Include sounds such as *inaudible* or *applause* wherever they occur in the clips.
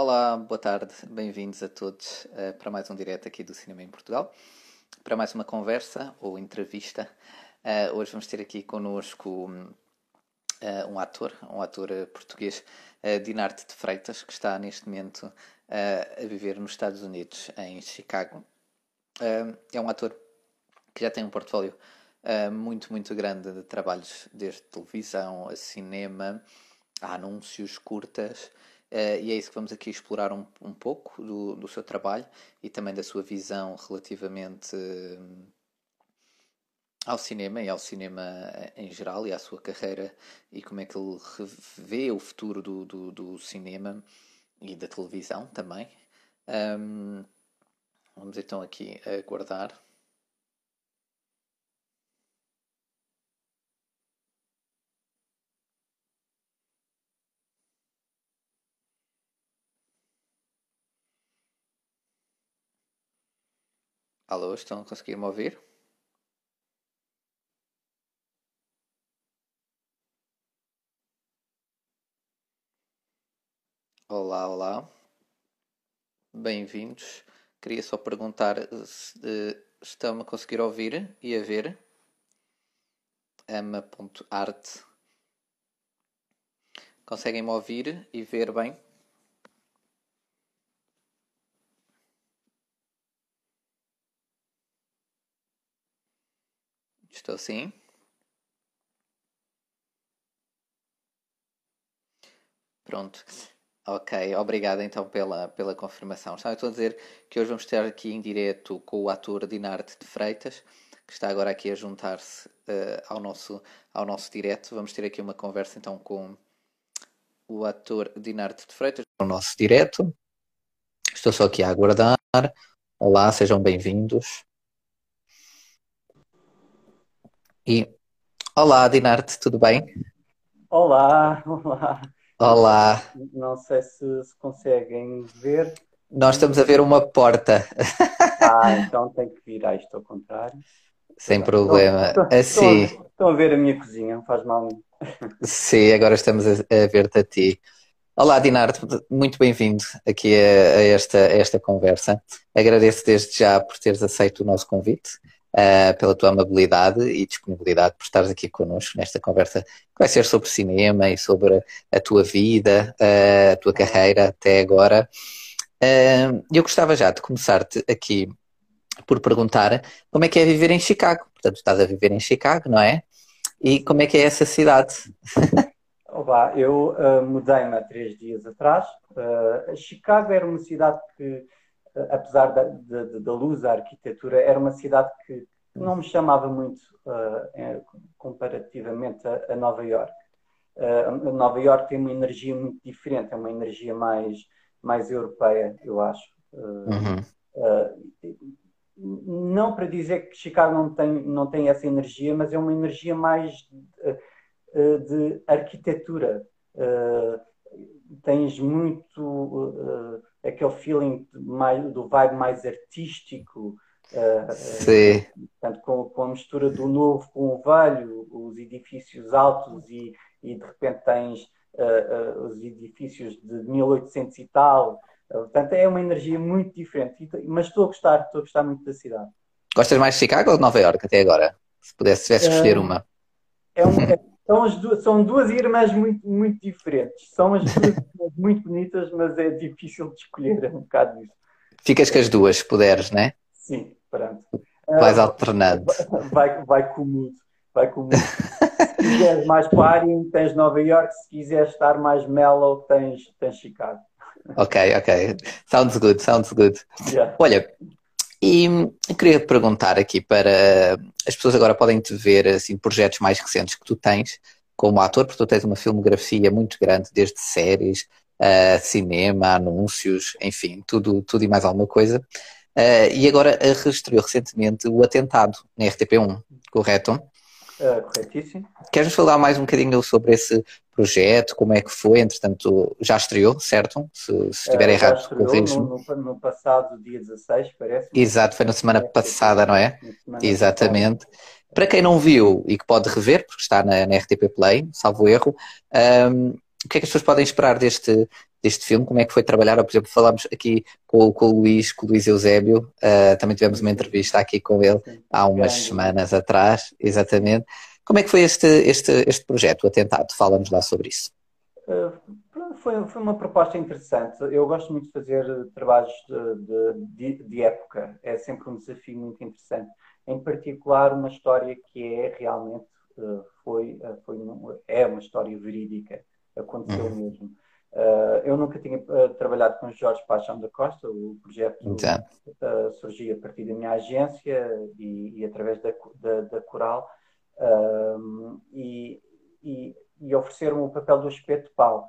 Olá, boa tarde, bem-vindos a todos uh, para mais um direto aqui do Cinema em Portugal, para mais uma conversa ou entrevista. Uh, hoje vamos ter aqui connosco uh, um ator, um ator português, Dinarte de Freitas, que está neste momento a viver nos Estados Unidos, em Chicago. é um ator que já tem um portfólio muito, muito grande de trabalhos, desde televisão a cinema, a anúncios, curtas. Uh, e é isso que vamos aqui explorar um, um pouco do, do seu trabalho e também da sua visão relativamente uh, ao cinema e ao cinema em geral e à sua carreira e como é que ele vê o futuro do, do, do cinema e da televisão também. Um, vamos então aqui aguardar. Alô, estão a conseguir me ouvir? Olá, olá. Bem-vindos. Queria só perguntar se estão a conseguir ouvir e a ver. ama.art. Conseguem me ouvir e ver bem? Estou sim. Pronto. Ok, obrigado então pela, pela confirmação. Estava então a dizer que hoje vamos estar aqui em direto com o ator Dinarte de Freitas, que está agora aqui a juntar-se uh, ao, nosso, ao nosso direto. Vamos ter aqui uma conversa então com o ator Dinarte de Freitas, o nosso direto. Estou só aqui a aguardar. Olá, sejam bem-vindos. E olá, Dinarte, tudo bem? Olá, *laughs* olá. Olá. Não sei se, se conseguem ver. Nós estamos a ver uma porta. Ah, *laughs* então tem que virar isto ao contrário. Sem problema. Estão, assim. Estão, estão, a ver a minha cozinha, não faz mal. Sim, agora estamos a, a ver-te a ti. Olá, Dinarte, muito bem-vindo aqui a, a, esta, a esta conversa. Agradeço desde já por teres aceito o nosso convite uh, pela tua amabilidade e disponibilidade por estares aqui connosco nesta conversa que vai ser sobre cinema e sobre a tua vida, uh, a tua carreira até agora. Uh, eu gostava já de começar-te aqui por perguntar como é que é viver em Chicago. Portanto, estás a viver em Chicago, não é? E como é que é essa cidade? *laughs* Olá, eu uh, mudei-me há três dias atrás. Uh, Chicago era uma cidade que apesar da, da, da, luz, da arquitetura, era uma cidade que não me chamava muito uh, comparativamente a, a, Nova York. Uh, Nova York tem uma energia muito diferente, é uma energia mais, mais europeia, eu acho. Uh, uhum. não para dizer que Chicago não tem, não tem essa energia, mas é uma energia mais de, de arquitetura. tens muito aquele feeling mais, do vibe mais artístico. Uh, Sim. Uh, portanto, com, com, a mistura do novo com o velho, os edifícios altos e, e de repente tens uh, os edifícios de 1800 e tal. portanto, é uma energia muito diferente. Mas estou a gostar, estou a gostar muito da cidade. Gostas mais de Chicago ou de Nova York até agora? Se pudesse, tivesse escolher uma. É, um, são, as duas, são duas irmãs muito, muito diferentes. São as duas *laughs* muito bonitas, mas é difícil de escolher, é um bocado isso. Ficas com as duas, se puderes, não é? Sim, pronto. Vais uh, alternando. *laughs* Vai, vai com o mudo. Vai com o mudo. se quiseres mais party, tens Nova York. Se quiseres estar mais mellow, tens, tens Chicago. Ok, ok. Sounds good, sounds good. Yeah. Olha, e queria perguntar aqui para as pessoas agora podem te ver assim projetos mais recentes que tu tens como ator, porque tu tens uma filmografia muito grande, desde séries, uh, cinema, anúncios, enfim, tudo, tudo e mais alguma coisa. Uh, e agora registrou recentemente o atentado na RTP1, correto? Uh, corretíssimo. Queres falar mais um bocadinho sobre esse projeto, como é que foi? Entretanto, já estreou, certo? Se, se estiver uh, errado, corriges-me. No, no, no, passado dia 16, parece. Exato, foi na semana passada, não é? Exatamente. Passada. Para quem não viu e que pode rever, porque está na, na RTP Play, salvo erro, um, o que é que as pessoas podem esperar deste, deste filme, como é que foi trabalhar, por exemplo, falámos aqui com, com o Luís, com o Luís Eusébio, uh, também tivemos uma entrevista aqui com ele há umas semanas atrás, exatamente. Como é que foi este, este, este projeto, o Atentado? Fala-nos lá sobre isso. Uh, foi, foi uma proposta interessante. Eu gosto muito de fazer trabalhos de, de, de, época, é sempre um desafio muito interessante. Em particular, uma história que é realmente uh, foi, foi, é uma história verídica, aconteceu uhum. mesmo. Uh, eu nunca tinha uh, trabalhado com Jorge Paixão da Costa, o projeto uh, surgiu a partir da minha agência e, e através da, da, da Coral e, e, e ofereceram o papel do espeto pau.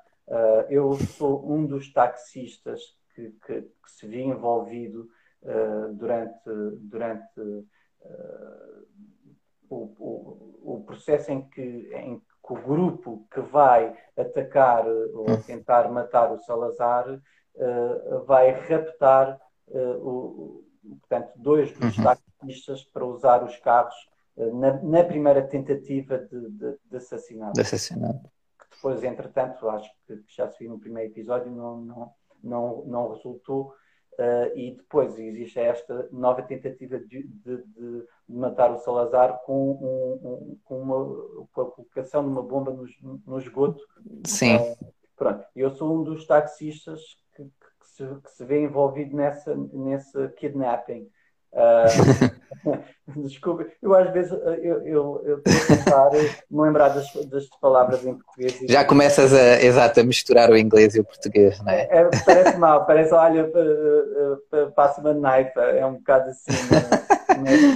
eu sou um dos taxistas que, que, que se viu envolvido durante, durante o, o, o, processo em que, em que o grupo que vai atacar ou hum. tentar matar o Salazar uh, vai raptar uh, o, portanto, dois dos uhum. taxistas para usar os carros uh, na, na, primeira tentativa de, de, de assassinato. De assassinato. Que depois, entretanto, acho que já se viu no primeiro episódio, não, não, não, não resultou. Uh, e depois existe esta nova tentativa de, de, matar o Salazar com, um, um, com, uma, com a colocação de uma bomba no, no esgoto. Sim. Uh, pronto, eu sou um dos taxistas que, que, se, que se vê envolvido nessa, nesse kidnapping. Uh, *laughs* desculpa, eu às vezes eu, eu, eu estou a tentar me lembrar das, das palavras em português. Já começas a, exato, a misturar o inglês e o português, não é? é parece mal, parece, olha, passa-me a naifa, é um bocado assim,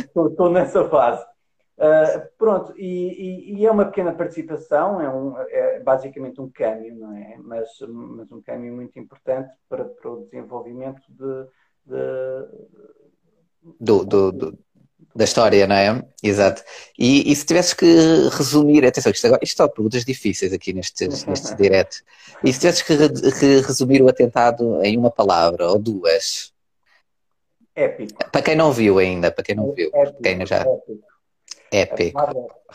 estou nessa fase. Uh, pronto, e, e, e, é uma pequena participação, é, um, é basicamente um câmbio, não é? Mas, mas um câmbio muito importante para, para o desenvolvimento de, de do, do, do, da história, não é? Exato. E, e, se tivesses que resumir, atenção, isto, agora, isto são perguntas difíceis aqui nestes, nestes *laughs* diretos. E se tivesses que, que, resumir o atentado em uma palavra ou duas? Épico. Para quem não viu ainda, para quem não viu, épico, quem já... épico. Épico.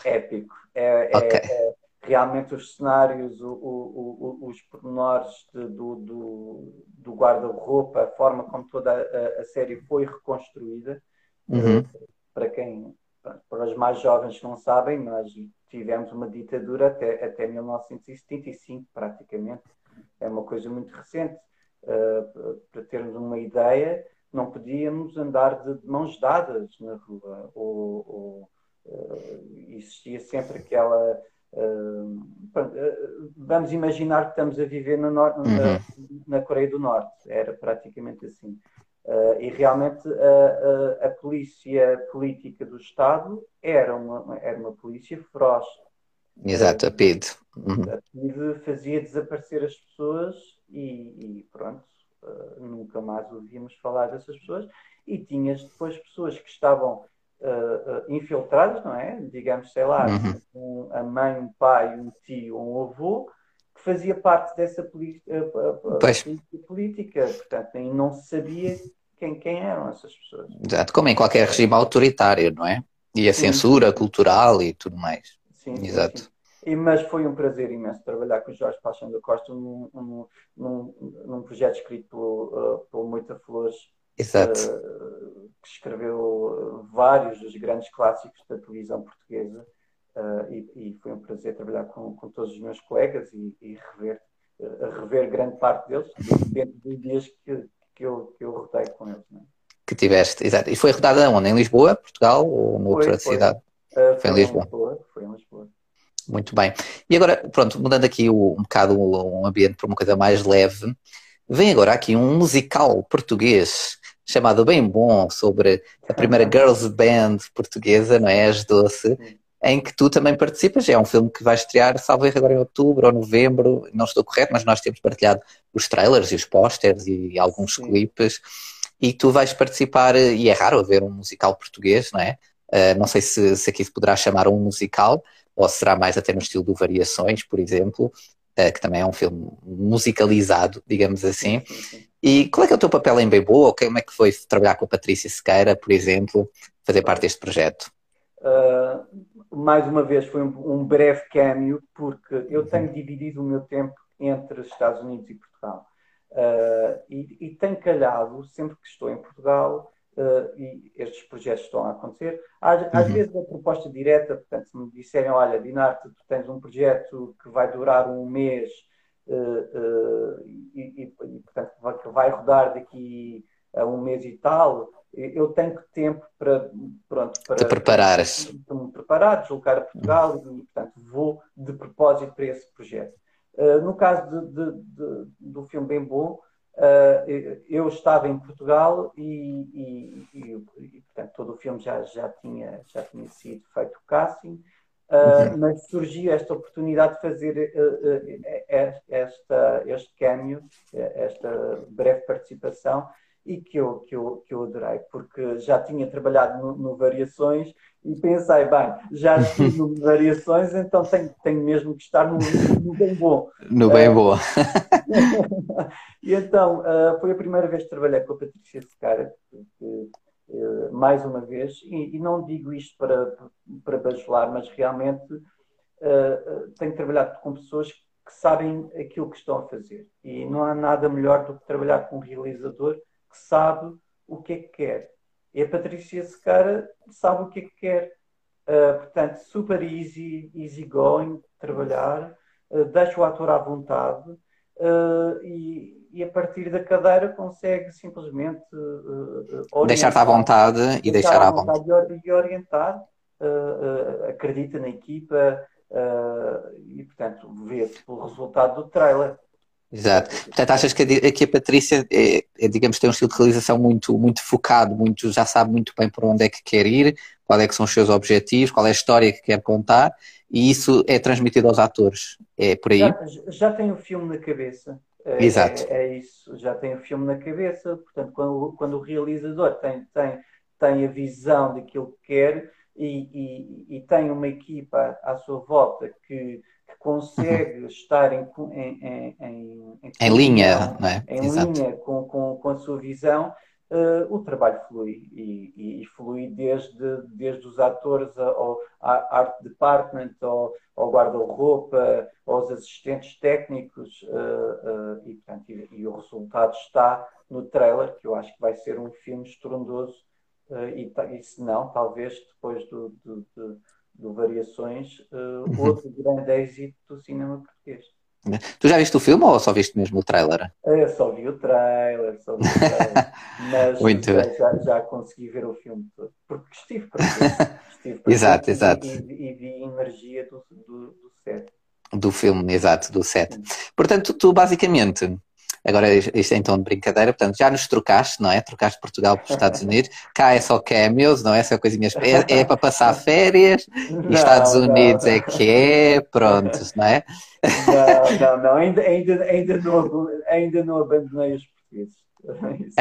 épico. É, é okay. é, realmente os cenários, o, o, o, os pormenores de, do, do, do guarda-roupa, a forma como toda a, a série foi reconstruída. Uhum. Para quem, para os mais jovens que não sabem, nós tivemos uma ditadura até, até 1975, praticamente. É uma coisa muito recente. Uh, para termos uma ideia, não podíamos andar de, mãos dadas na rua. Ou, ou uh, existia sempre aquela vamos imaginar que estamos a viver nor uhum. na, na, Coreia do Norte, era praticamente assim. Uh, e realmente a, a, a, polícia política do Estado era uma, era uma polícia feroz. Exato, a PID. Uhum. A PID fazia desaparecer as pessoas e, e pronto, uh, nunca mais ouvíamos falar dessas pessoas. E tinhas depois pessoas que estavam uh, infiltrados, não é? Digamos, sei lá, uhum. um, a mãe, um pai, um tio, um avô, que fazia parte dessa política. Portanto, nem não se sabia quem, quem eram essas pessoas. Exato, como em qualquer regime autoritário, não é? E a censura sim. cultural e tudo mais. Sim, Exato. Sim. E, mas foi um prazer imenso trabalhar com o Jorge Paixão da Costa num, num, num, num projeto escrito pelo, uh, pelo Moita Flores Exato. Uh, que escreveu vários dos grandes clássicos da televisão portuguesa uh, e, e, foi um prazer trabalhar com, com todos os meus colegas e, e rever, uh, rever grande parte deles dentro dos dias que, que, eu, que eu rotei com eles. Né? Que tiveste, exato. E foi rodada onde? Em Lisboa, Portugal ou noutra foi, cidade? Foi, foi, em Lisboa. Lisboa. Foi em Lisboa. Muito bem. E agora, pronto, mudando aqui um bocado um ambiente para uma coisa mais leve, vem agora aqui um musical português chamado Bem Bom, sobre a primeira girls band portuguesa, não é? As Doce, em que tu também participas. É um filme que vai estrear, salvo erro, agora em outubro ou novembro, não estou correto, mas nós temos partilhado os trailers e os posters e alguns Sim. clipes. E tu vais participar, e é raro ver um musical português, não é? Uh, não sei se, se aqui se poderá chamar um musical, ou será mais até no estilo do Variações, por exemplo, uh, que também é um filme musicalizado, digamos assim. Sim, sim, e qual é é o teu papel em Bebo? Como é que foi trabalhar com a Patrícia Sequeira, por exemplo, fazer parte deste projeto? Uh, mais uma vez foi um, um breve câmbio, porque eu tenho dividido o meu tempo entre Estados Unidos e Portugal. Uh, e, e tem calhado, sempre que estou em Portugal, uh, e estes projetos estão a acontecer, às, uhum. às vezes a proposta direta, portanto, se me disserem, olha, Dinarte, tu tens um projeto que vai durar um mês e, e, e, portanto, que vai rodar daqui a um mês e tal, eu tenho tempo para, pronto, para, Te preparares. para me preparar, deslocar a Portugal e, portanto, vou de propósito para esse projeto. Uh, no caso de, de, de, do filme Bem Bom, uh, eu estava em Portugal e, e, e, portanto, todo o filme já, já, tinha, já tinha sido feito o casting, uhum. mas surgiu esta oportunidade de fazer esta, este cameo, esta breve participação, e que eu, que eu, que eu adorei, porque já tinha trabalhado no, no Variações e pensei, bem, já estive no *laughs* Variações, então tenho, tenho mesmo que estar no, no Bem Bom. No Bem Bom. *laughs* e então, uh, foi a primeira vez que trabalhei com a Patrícia Secara, que, uh, mais uma vez, e, e, não digo isto para, para bajular, mas realmente uh, tenho trabalhado com pessoas que sabem aquilo que estão a fazer. E não há nada melhor do que trabalhar com um realizador que sabe o que é que quer. E a Patrícia Secara sabe o que é que quer. Uh, portanto, super easy, easy going, trabalhar, uh, deixa o ator à vontade uh, e, e, a partir da cadeira consegue simplesmente deixar-te à vontade e deixar, à vontade, vontade. E orientar, acredita na equipa e, portanto, vê-se pelo resultado do trailer. Exato. Portanto, achas que a, que a Patrícia, é, é, digamos, tem um estilo de realização muito, muito focado, muito, já sabe muito bem por onde é que quer ir, qual é que são os seus objetivos, qual é a história que quer contar, e isso é transmitido aos atores. É por aí? Já, já tem o filme na cabeça. É, Exato. É, é, isso, já tem o filme na cabeça. Portanto, quando, quando o realizador tem, tem, tem a visão daquilo que quer e, e, e tem uma equipa à sua volta que consegue uhum. estar em, em, em, em linha, não é? em linha com, com, com, a sua visão, uh, o trabalho flui e, e, e, flui desde, desde os atores ao, art department, ao, ao guarda-roupa, aos assistentes técnicos uh, uh, e, portanto, e, e, o resultado está no trailer, que eu acho que vai ser um filme estrondoso e, e se não, talvez depois do, do, do do Variações, uh, outro grande êxito do cinema português. Tu já viste o filme ou só viste mesmo o trailer? Eu só vi o trailer, só vi o trailer *laughs* mas Muito já, já, já, consegui ver o filme todo, porque estive para *laughs* Estive exato, exato. E, e, vi a energia do, do, do set. Do filme, exato, do set. Portanto, tu basicamente Agora, isto é então de brincadeira, portanto, já nos trocaste, não é? Trocaste Portugal para os Estados *laughs* Unidos. Cá é só cameos, não é? Essa coisinhas. É, é para passar férias. Não, Estados Unidos não, é que é, pronto, não é? Não, não, não. Ainda, ainda, ainda, não, ainda não abandonei os portugueses.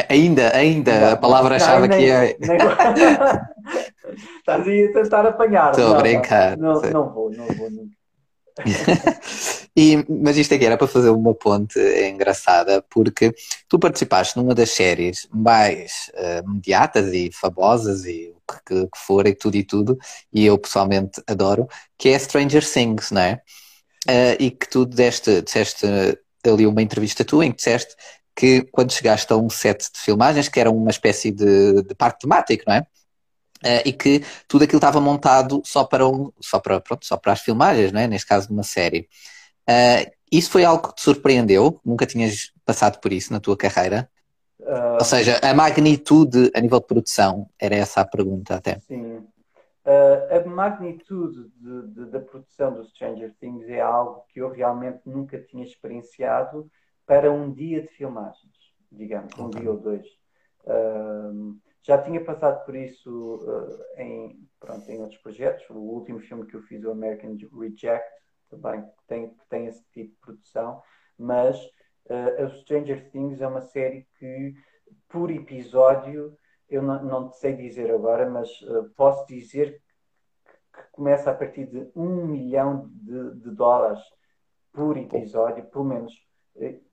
Ainda, ainda, não, a palavra-chave aqui é. Nem... *laughs* Estás aí a tentar apanhar. Estou a brincar. Não, não, não vou, não vou nunca. *laughs* e, mas isto aqui era para fazer uma ponte engraçada, porque tu participaste numa das séries mais uh, mediatas e famosas e o que, que for e tudo e tudo, e eu pessoalmente adoro, que é Stranger Things, não é? Uh, e que tu deste, disseste ali uma entrevista tua em que disseste que quando chegaste a um set de filmagens, que era uma espécie de, de parque temático, não é? Uh, e que tudo aquilo estava montado só para, um, só, para, pronto, só para as filmagens, não é? neste caso de uma série. Uh, isso foi algo que te surpreendeu? Nunca tinhas passado por isso na tua carreira? Uh, Ou seja, a magnitude a nível de produção, era essa a pergunta até. Sim. a magnitude de, de, da produção do Stranger Things é algo que eu realmente nunca tinha experienciado para um dia de filmagens, digamos, um okay. dia ou dois. Já tinha passado por isso uh, em, pronto, em outros projetos. O último filme que eu fiz, o American Reject, também tem, tem esse tipo de produção. Mas uh, a Stranger Things é uma série que, por episódio, eu não, não sei dizer agora, mas uh, posso dizer que, que, começa a partir de um milhão de, de dólares por episódio, pelo menos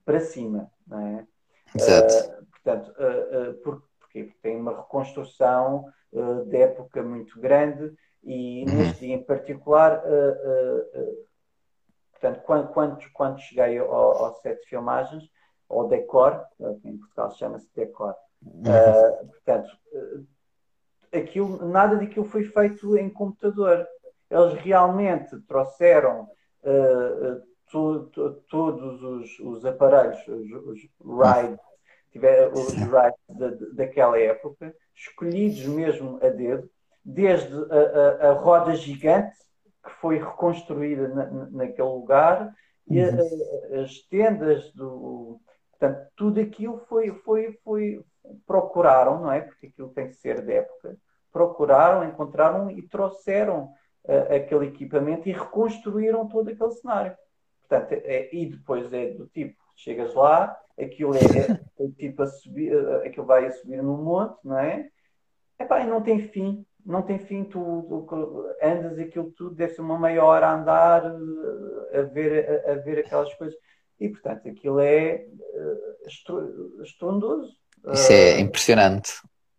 para cima, não é? Exato. portanto, porque porque tem uma reconstrução uh, de época muito grande e uhum. neste dia em particular, uh, uh, portanto, quando, quando, quando cheguei ao, ao set de filmagens, ou decor, em Portugal chama-se decor. Uhum. portanto, aquilo, nada daquilo foi feito em computador. Eles realmente trouxeram to, to, todos os, os aparelhos, os, os rides, tiver, os rides daquela época, escolhidos mesmo a dedo, desde a, a, a roda gigante que foi reconstruída na, naquele lugar e a, uhum. as tendas do portanto tudo aquilo foi foi foi procuraram não é? Porque aquilo tem que ser de época. Procuraram encontraram e trouxeram uh, aquele equipamento e reconstruíram todo aquele cenário. Portanto é, e depois é do tipo chegas lá aquilo é, é, é tipo a subir aquilo vai a subir no monte não é Epá, e não tem fim não tem fim, tu, tu andas aquilo tudo, deve ser uma meia hora a andar, a ver, a, a ver aquelas coisas. E, portanto, aquilo é uh, estrondoso. Isso é impressionante.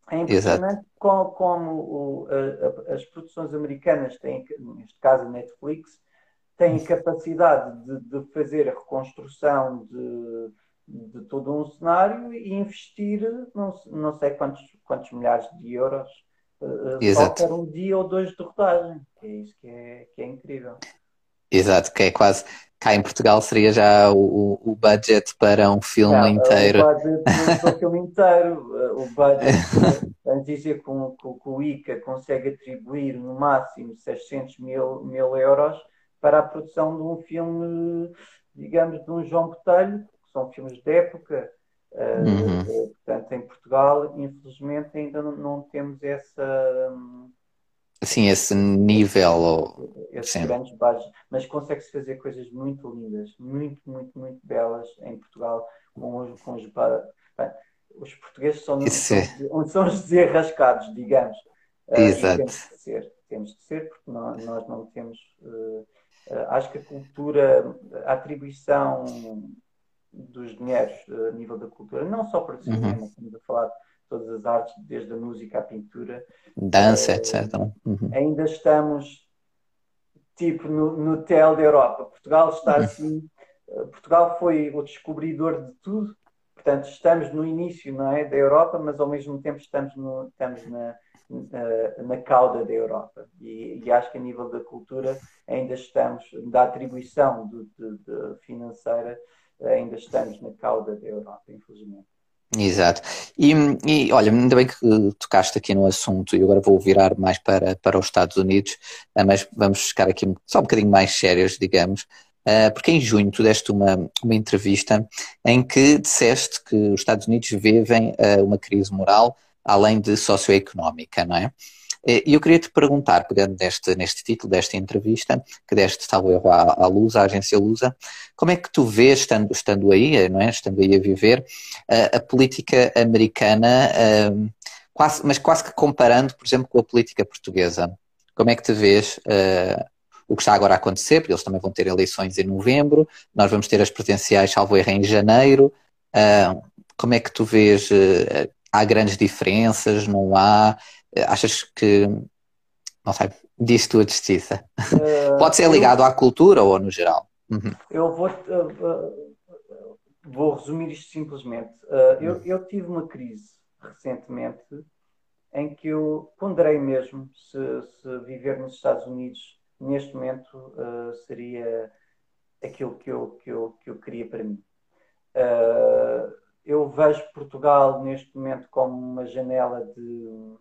É impressionante Exato. como, como o, a, as produções americanas têm, neste caso a Netflix, têm capacidade de, de fazer a reconstrução de, de todo um cenário e investir não, não sei quantos, quantos milhares de euros uh, Exato. só um dia ou dois de rodagem. É isso que é, que é incrível. Exato, que é quase. Cá em Portugal seria já o, o budget para um filme Não, inteiro. O budget para um *laughs* filme inteiro. O budget, vamos dizer que o, que o ICA consegue atribuir no máximo 600 mil, mil euros para a produção de um filme, digamos, de um João Botelho, são filmes de época, Uhum. Uh, portanto, em Portugal, infelizmente, ainda não, não temos essa. Sim, esse nível. Esses Sim. grandes bases, mas consegue-se fazer coisas muito lindas, muito, muito, muito belas em Portugal, com os. Com os, bem, os portugueses são, são, são os desarrascados, digamos. Uh, Exato. temos de ser, temos de ser, porque nós, nós não temos. Uh, acho que a cultura, a atribuição dos dinheiros eh, a nível da cultura, não só para o cinema, uhum. estamos a falar de todas as artes, desde a música à pintura. Dança, uh, etc. Uhum. Ainda estamos tipo no, no tel da Europa. Portugal está uhum. assim. Uh, Portugal foi o descobridor de tudo. Portanto, estamos no início não é, da Europa, mas ao mesmo tempo estamos, no, estamos na, na, na cauda da Europa. E, e, acho que a nível da cultura ainda estamos, da atribuição de, de financeira, ainda estamos na cauda da Europa, infelizmente. Exato. E, e, olha, ainda bem que tocaste aqui no assunto e agora vou virar mais para, para os Estados Unidos, eh, mas vamos ficar aqui só um bocadinho mais sérios, digamos, eh, porque em junho tu deste uma, uma entrevista em que disseste que os Estados Unidos vivem eh, uma crise moral além de socioeconómica, não é? E eu queria te perguntar, pegando neste, neste título desta entrevista, que deste, salvo erro, à, à Lusa, à agência Lusa, como é que tu vês, estando, estando aí, não é? estando aí a viver, a, a política americana, uh, quase, mas quase que comparando, por exemplo, com a política portuguesa? Como é que te vês uh, o que está agora a acontecer? Porque eles também vão ter eleições em novembro, nós vamos ter as presidenciais, salvo erro, em janeiro. Uh, como é que tu vês? há grandes diferenças? Não há? Achas que, não sei, diz tu a justiça? Uh, Pode ser ligado eu, à cultura ou no geral? Uhum. Eu vou, uh, vou resumir isto simplesmente. Uh, eu, eu tive uma crise recentemente em que eu ponderei mesmo se, se viver nos Estados Unidos neste momento seria aquilo que eu, que eu, que eu queria para mim. eu vejo Portugal neste momento como uma janela de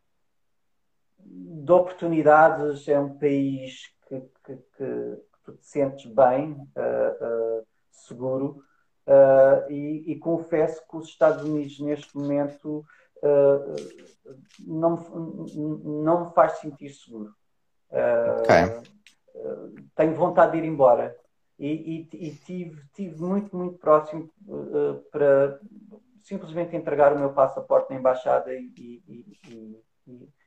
de oportunidades, é um país que, que, que tu te sentes bem, uh, uh, seguro, uh, e, e, confesso que os Estados Unidos neste momento não, não me faz sentir seguro. Okay. tenho vontade de ir embora. E, e, e tive, tive muito, muito próximo para simplesmente entregar o meu passaporte na embaixada e,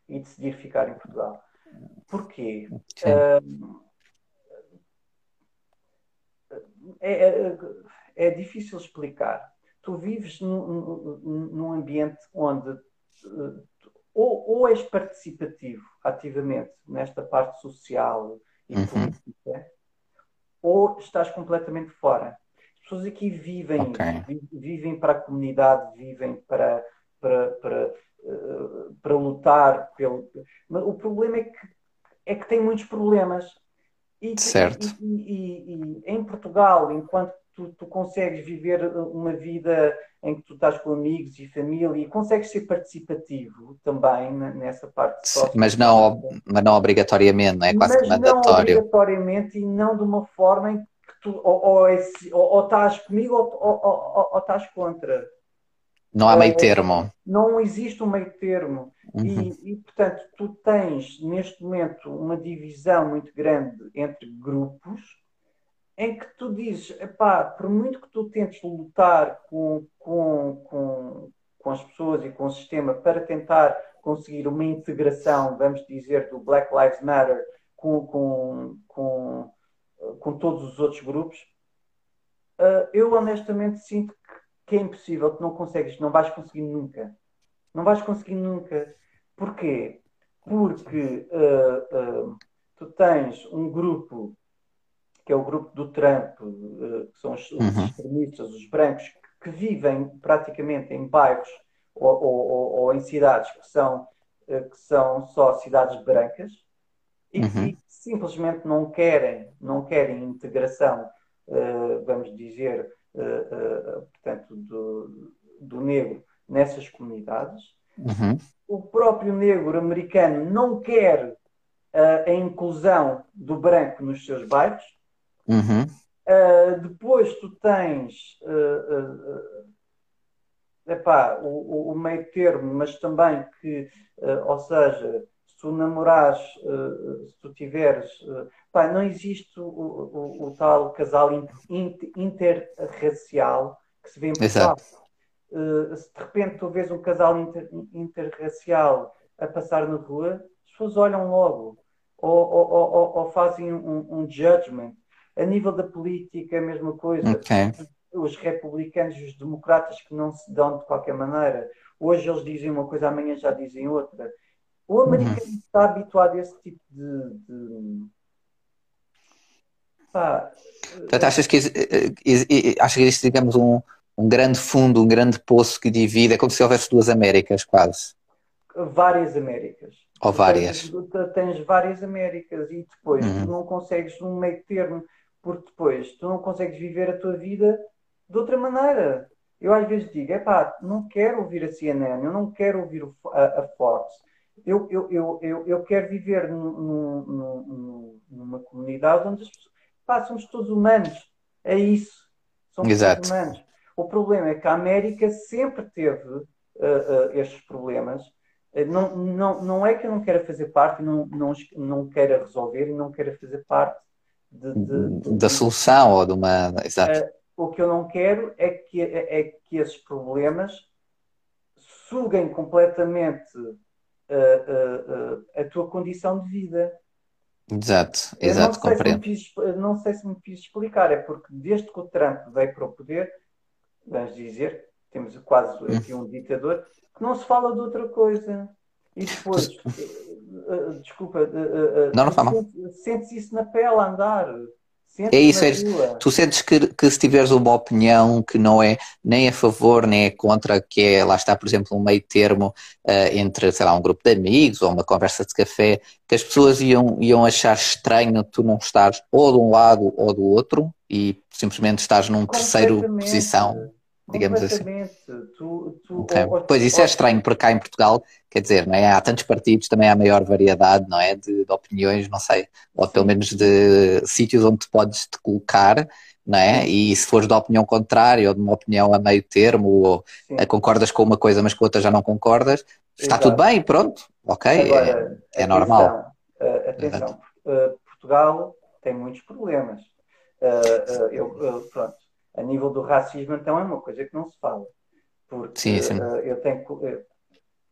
e, decidir ficar em Portugal. Porquê? Uh, é, é, é, difícil explicar. Tu vives num, num ambiente onde uh, ou, ou, és participativo ativamente nesta parte social e uhum. política, ou estás completamente fora. As pessoas aqui vivem, okay. vivem para a comunidade, vivem para, para, para, uh, para lutar pelo. Mas o problema é que, é que tem muitos problemas. E, certo. E, e, e, em Portugal, enquanto tu, tu consegues viver uma vida em que tu estás com amigos e família e consegues ser participativo também nessa parte Sim, mas não mas não obrigatoriamente não é quase mas mandatório não obrigatoriamente e não de uma forma em que tu ou, ou, ou, ou estás comigo ou, ou, ou, estás contra não há meio termo não existe um meio termo uhum. e, e portanto tu tens neste momento uma divisão muito grande entre grupos em que tu dizes, epá, por muito que tu tentes lutar com, com, com, com as pessoas e com o sistema para tentar conseguir uma integração, vamos dizer, do Black Lives Matter com, com, com, com todos os outros grupos, uh, eu honestamente sinto que, que é impossível, que não consegues, não vais conseguir nunca. Não vais conseguir nunca. Porquê? Porque uh, uh, tu tens um grupo que é o grupo do Trump, eh, que são os, uhum. extremistas, os brancos, que vivem praticamente em bairros ou, ou, ou em cidades que são, que são só cidades brancas e uhum. que simplesmente não querem, não querem integração, vamos dizer, portanto, do, do negro nessas comunidades. Uhum. O próprio negro americano não quer a inclusão do branco nos seus bairros Uhum. Uh, depois tu tens uh, uh, epá, o, o, meio termo, mas também que, ou seja, se tu namorares, se tu tiveres, pá, não existe o, o, o, tal casal inter, interracial que se vê em Portugal. se de repente tu vês um casal inter, interracial a passar na rua, as pessoas olham logo ou, ou, ou, ou fazem um, um judgment a nível da política, é a mesma coisa. Okay. Os republicanos e os democratas que não se dão de qualquer maneira. Hoje eles dizem uma coisa, amanhã já dizem outra. O americano uhum. está habituado a esse tipo de. de... Pá, Portanto, achas que, achas que existe, digamos, um, um grande fundo, um grande poço que divide? É como se houvesse duas Américas, quase. Várias Américas. Ou várias. Tens, tens várias Américas e depois uhum. tu não consegues um meio termo porque depois tu não consegues viver a tua vida de outra maneira. Eu às vezes digo, é pá, não quero ouvir a CNN, eu não quero ouvir a, a Fox, eu, eu, eu, eu, eu quero viver num, num, numa comunidade onde as pessoas, pá, somos todos humanos, é isso, somos Exato. todos humanos. O problema é que a América sempre teve uh, uh, estes problemas. Uh, não, não, não é que eu não queira fazer parte, não, não, não queira resolver e não queira fazer parte de, de, de, da solução ou de uma. Exato. O que eu não quero é que, é, é que esses problemas suguem completamente uh, a tua condição de vida. Exato, exato, não compreendo. Se não sei se me fiz explicar, é porque desde que o Trump veio para o poder, vamos dizer, temos quase aqui hum. um ditador, que não se fala de outra coisa. E depois, uh, *laughs* desculpa, uh, não, não fala. Sentes, isso na pele a andar. É isso, é, tu sentes que, que se tiveres uma opinião que não é nem a favor nem é contra, que é, lá está, por exemplo, um meio termo uh, entre, sei lá, um grupo de amigos ou uma conversa de café, que as pessoas iam, iam achar estranho tu não estares ou de um lado ou do outro e simplesmente estás num terceiro posição digamos assim. Tu, tu, okay. ou, pois isso é estranho, porque cá em Portugal, quer dizer, não é? há tantos partidos, também há maior variedade, não é? De, de opiniões, não sei, ou Sim. pelo menos de sítios onde te podes te colocar, não é? E se fores da opinião contrária ou de uma opinião a meio termo, ou Sim. concordas com uma coisa, mas com outra já não concordas, está Exato. tudo bem, pronto, ok, Agora, é, é atenção, normal. Atenção, uh, Portugal tem muitos problemas. Eu, pronto, a nível do racismo, então é uma coisa que não se fala. Porque sim, sim. Uh, eu, tenho, eu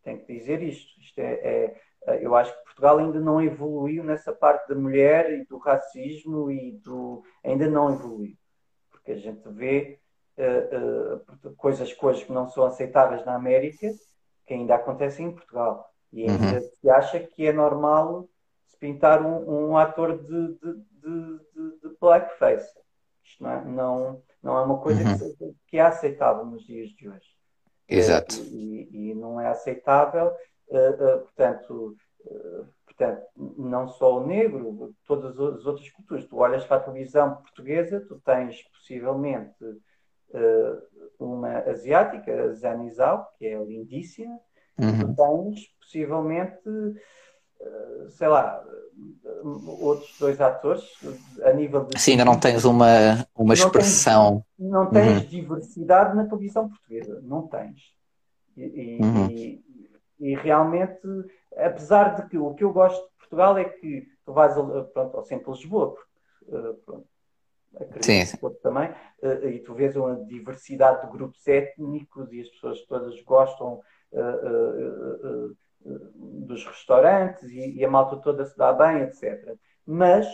tenho que dizer isto. isto é, é, eh, eu acho que Portugal ainda não evoluiu nessa parte da mulher e do racismo e do. ainda não evoluiu. Porque a gente vê uh, uh, coisas, coisas que não são aceitáveis na América que ainda acontecem em Portugal. E ainda uhum. se acha que é normal se pintar um, um ator de, de, de, de, blackface. Isto não, é, não Não é uma coisa uhum. que, é aceitável nos dias de hoje. Exato. E, e, e não é aceitável, uh, uh, portanto, uh, portanto, não só o negro, todas as outras culturas. Tu olhas para a televisão portuguesa, tu tens possivelmente uma asiática, a Zanizal, que é lindíssima, uhum. tu tens possivelmente sei lá, outros dois atores a nível de. Sim, ainda não tens uma, uma expressão. Não tens, não tens uhum. diversidade na televisão portuguesa, não tens. E, uhum. e, e, realmente, apesar de que o que eu gosto de Portugal é que tu vais pronto, ao de Lisboa, porque, eh, pronto, acredito Sim. também, eh, e tu vês uma diversidade de grupos étnicos e as pessoas todas gostam. Uh, uh, dos restaurantes e, e, a malta toda se dá bem, etc. Mas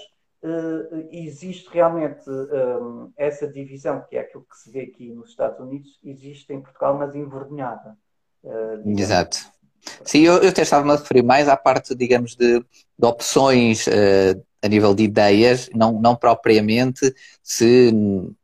uh, existe realmente um, eh, essa divisão, que é aquilo que se vê aqui nos Estados Unidos, existe em Portugal, mas envergonhada. Uh, Exato. Sim, eu, eu até estava-me a referir mais à parte, digamos, de, de opções uh, a nível de ideias, não, não propriamente se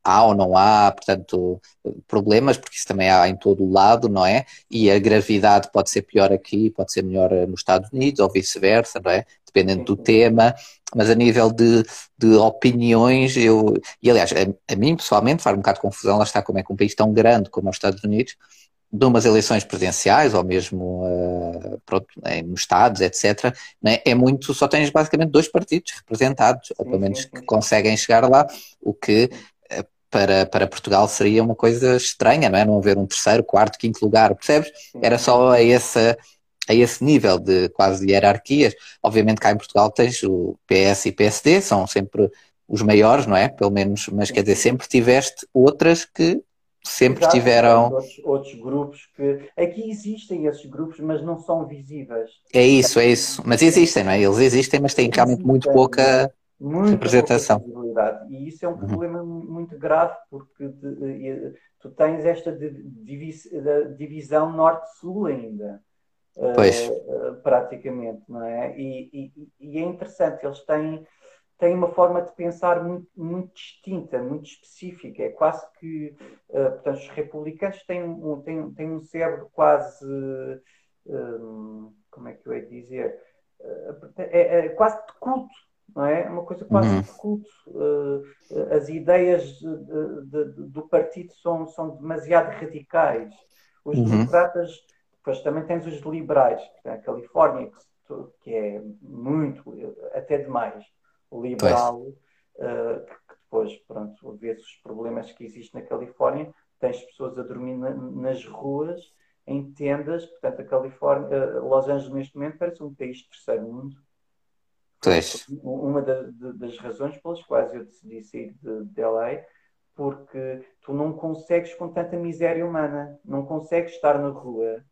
há ou não há, portanto, problemas, porque isso também há em todo o lado, não é? E a gravidade pode ser pior aqui, pode ser melhor nos Estados Unidos, ou vice-versa, não é? Dependendo do tema, mas a nível de, de opiniões, eu, e aliás, a, a mim pessoalmente faz um bocado de confusão, lá está como é que um país tão grande como os Estados Unidos, de umas eleições presidenciais ou mesmo uh, pronto, nos Estados, etc., né, é muito, só tens basicamente dois partidos representados, ou pelo menos que conseguem chegar lá, o que uh, para, para Portugal seria uma coisa estranha, não é? Não haver um terceiro, quarto, quinto lugar, percebes? Era só a esse, a esse nível de quase hierarquias. Obviamente cá em Portugal tens o PS e PSD, são sempre os maiores, não é? Pelo menos, mas quer dizer, sempre tiveste outras que sempre Exato, tiveram. Outros, outros, grupos que. Aqui existem esses grupos, mas não são visíveis. É isso, é isso. Mas existem, não é? Eles existem, mas têm realmente muito pouca muita representação. Pouca e isso é um uhum. problema muito grave, porque tu tens esta divisão norte-sul ainda. Pois. Uh, praticamente, não é? E, e, e é interessante, eles têm têm uma forma de pensar muito, muito distinta, muito específica. É quase que, uh, portanto, os republicanos têm um, têm, têm um cérebro quase, um, como é que eu ia dizer, uh, é, é, quase de culto, não é? é uma coisa quase uhum. de culto. Uh, as ideias de, de, de, do partido são, são demasiado radicais. Os uhum. democratas, depois também tens os liberais, a Califórnia, que, que é muito, até demais liberal, uh, que depois, pronto, vê-se os problemas que existem na Califórnia, tens pessoas a dormir na, nas ruas, em tendas, portanto, a Califórnia, uh, Los Angeles neste momento parece um país de terceiro mundo. Pois. Uma da, de, das razões pelas quais eu decidi sair de, de LA, porque tu não consegues com tanta miséria humana, não consegues estar na rua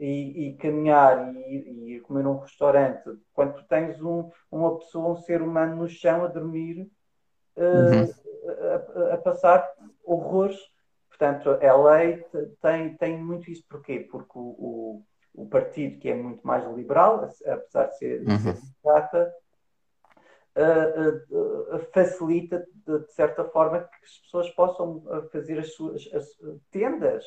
e, e caminhar e, e, comer num restaurante, quando tu tens um, uma pessoa, um ser humano no chão a dormir, uh, uhum. a, a, passar horrores. Portanto, a lei tem, tem muito isso. Porquê? Porque o, o, o partido, que é muito mais liberal, apesar de ser uhum. democrata, uh, uh, facilita, de, de, certa forma, que as pessoas possam fazer as suas as tendas.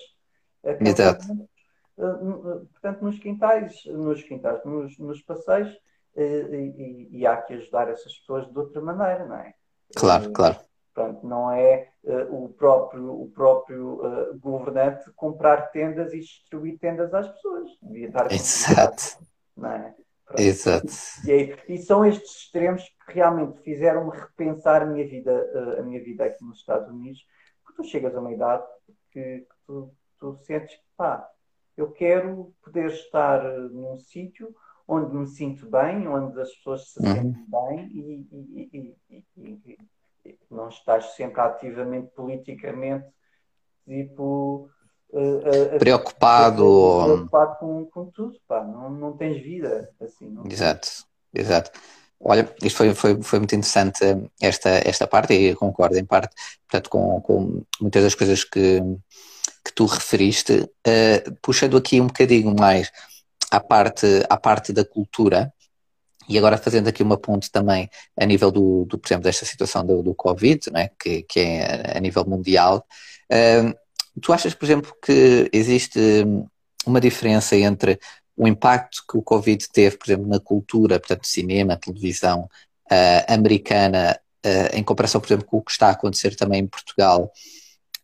Exato eh, portanto, nos quintais, nos quintais, nos, nos passeios, eh, e, e, há que ajudar essas pessoas de outra maneira, não é? Claro, claro. Portanto, não é uh, o próprio, o próprio uh, governante comprar tendas e distribuir tendas às pessoas. Devia estar Exato. Não é? Exato. E, e, são estes extremos que realmente fizeram-me repensar a minha vida, uh, a minha vida aqui nos Estados Unidos, porque tu chegas a uma idade que, que tu, tu sentes que pá, eu quero poder estar num sítio onde me sinto bem, onde as pessoas se uhum. sentem bem e, e, e, e, não estás sempre ativamente politicamente tipo uh, uh, preocupado preocupado com, com tudo, pá. Não, não tens vida assim. Não exato, exato. Olha, isto foi, foi, foi muito interessante esta, esta parte e concordo em parte portanto, com, com muitas das coisas que, que tu referiste, uh, puxando aqui um bocadinho mais à parte, à parte da cultura, e agora fazendo aqui uma ponte também a nível do, do por exemplo, desta situação do, do Covid, né, que, que é a nível mundial, uh, tu achas, por exemplo, que existe uma diferença entre o impacto que o Covid teve, por exemplo, na cultura, portanto, cinema, televisão uh, americana, uh, em comparação, por exemplo, com o que está a acontecer também em Portugal,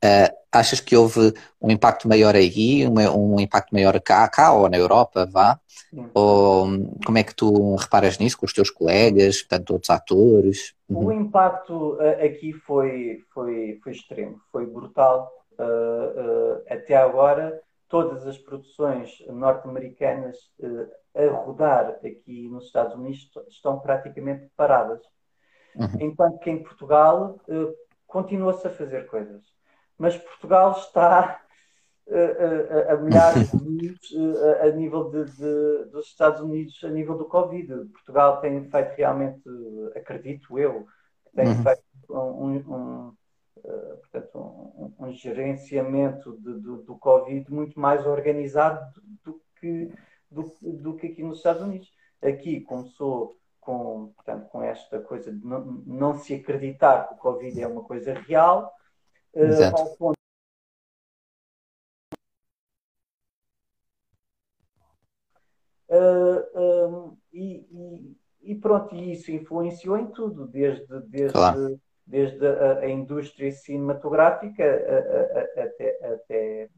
Uh, achas que houve um impacto maior aí, um, um impacto maior cá, cá ou na Europa, vá? Sim. Ou como é que tu reparas nisso com os teus colegas, tanto outros atores? Uhum. O impacto uh, aqui foi, foi, foi extremo, foi brutal. Uh, até agora, todas as produções norte-americanas a rodar aqui nos Estados Unidos estão praticamente paradas. Uhum. Enquanto que em Portugal continua-se a fazer coisas mas Portugal está a, eh, eh, a, a milhares *laughs* de minutos a, eh, a nível de, de, dos Estados Unidos, a nível do Covid. Portugal tem feito realmente, acredito eu, tem uhum. feito um, um, portanto, um, um gerenciamento de, do, do, Covid muito mais organizado do que, do, do que aqui nos Estados Unidos. Aqui começou com, portanto, com esta coisa de não, não se acreditar que o Covid é uma coisa real, ao ponto uh, e, e, e, pronto, e isso influenciou em tudo, desde, desde, claro. desde a, a, indústria cinematográfica a, a, até, até,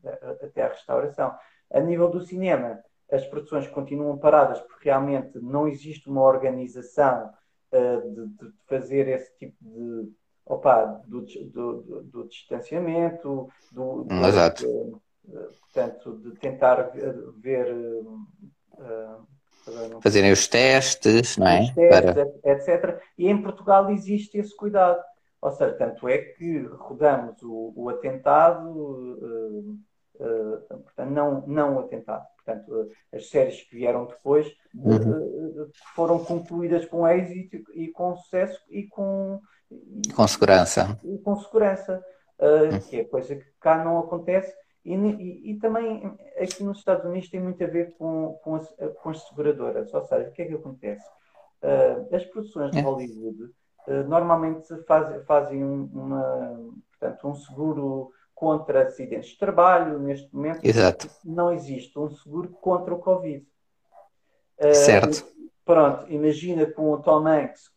até a restauração. A nível do cinema, as produções continuam paradas porque realmente não existe uma organização uh, de, de, fazer esse tipo de, opa, do, do, do distanciamento, do, do Exato. De, portanto, de tentar ver. Uh, Fazerem os testes, não é? Os testes, Para... etc. E em Portugal existe esse cuidado. Ou seja, tanto é que rodamos o, o atentado, uh, uh, portanto, não, não o atentado. Portanto, as séries que vieram depois uhum. foram concluídas com êxito e com sucesso e com, com segurança. E com segurança, uh, que é coisa que cá não acontece. E, e, e, também aqui nos Estados Unidos tem muito a ver com, com, as, com as seguradoras. Ou seja, o que é que acontece? Uh, as produções de é. Hollywood uh, normalmente faz, fazem uma, portanto, um seguro contra acidentes de trabalho. Neste momento, Exato. não existe um seguro contra o Covid. certo. Pronto, imagina com o Tom Hanks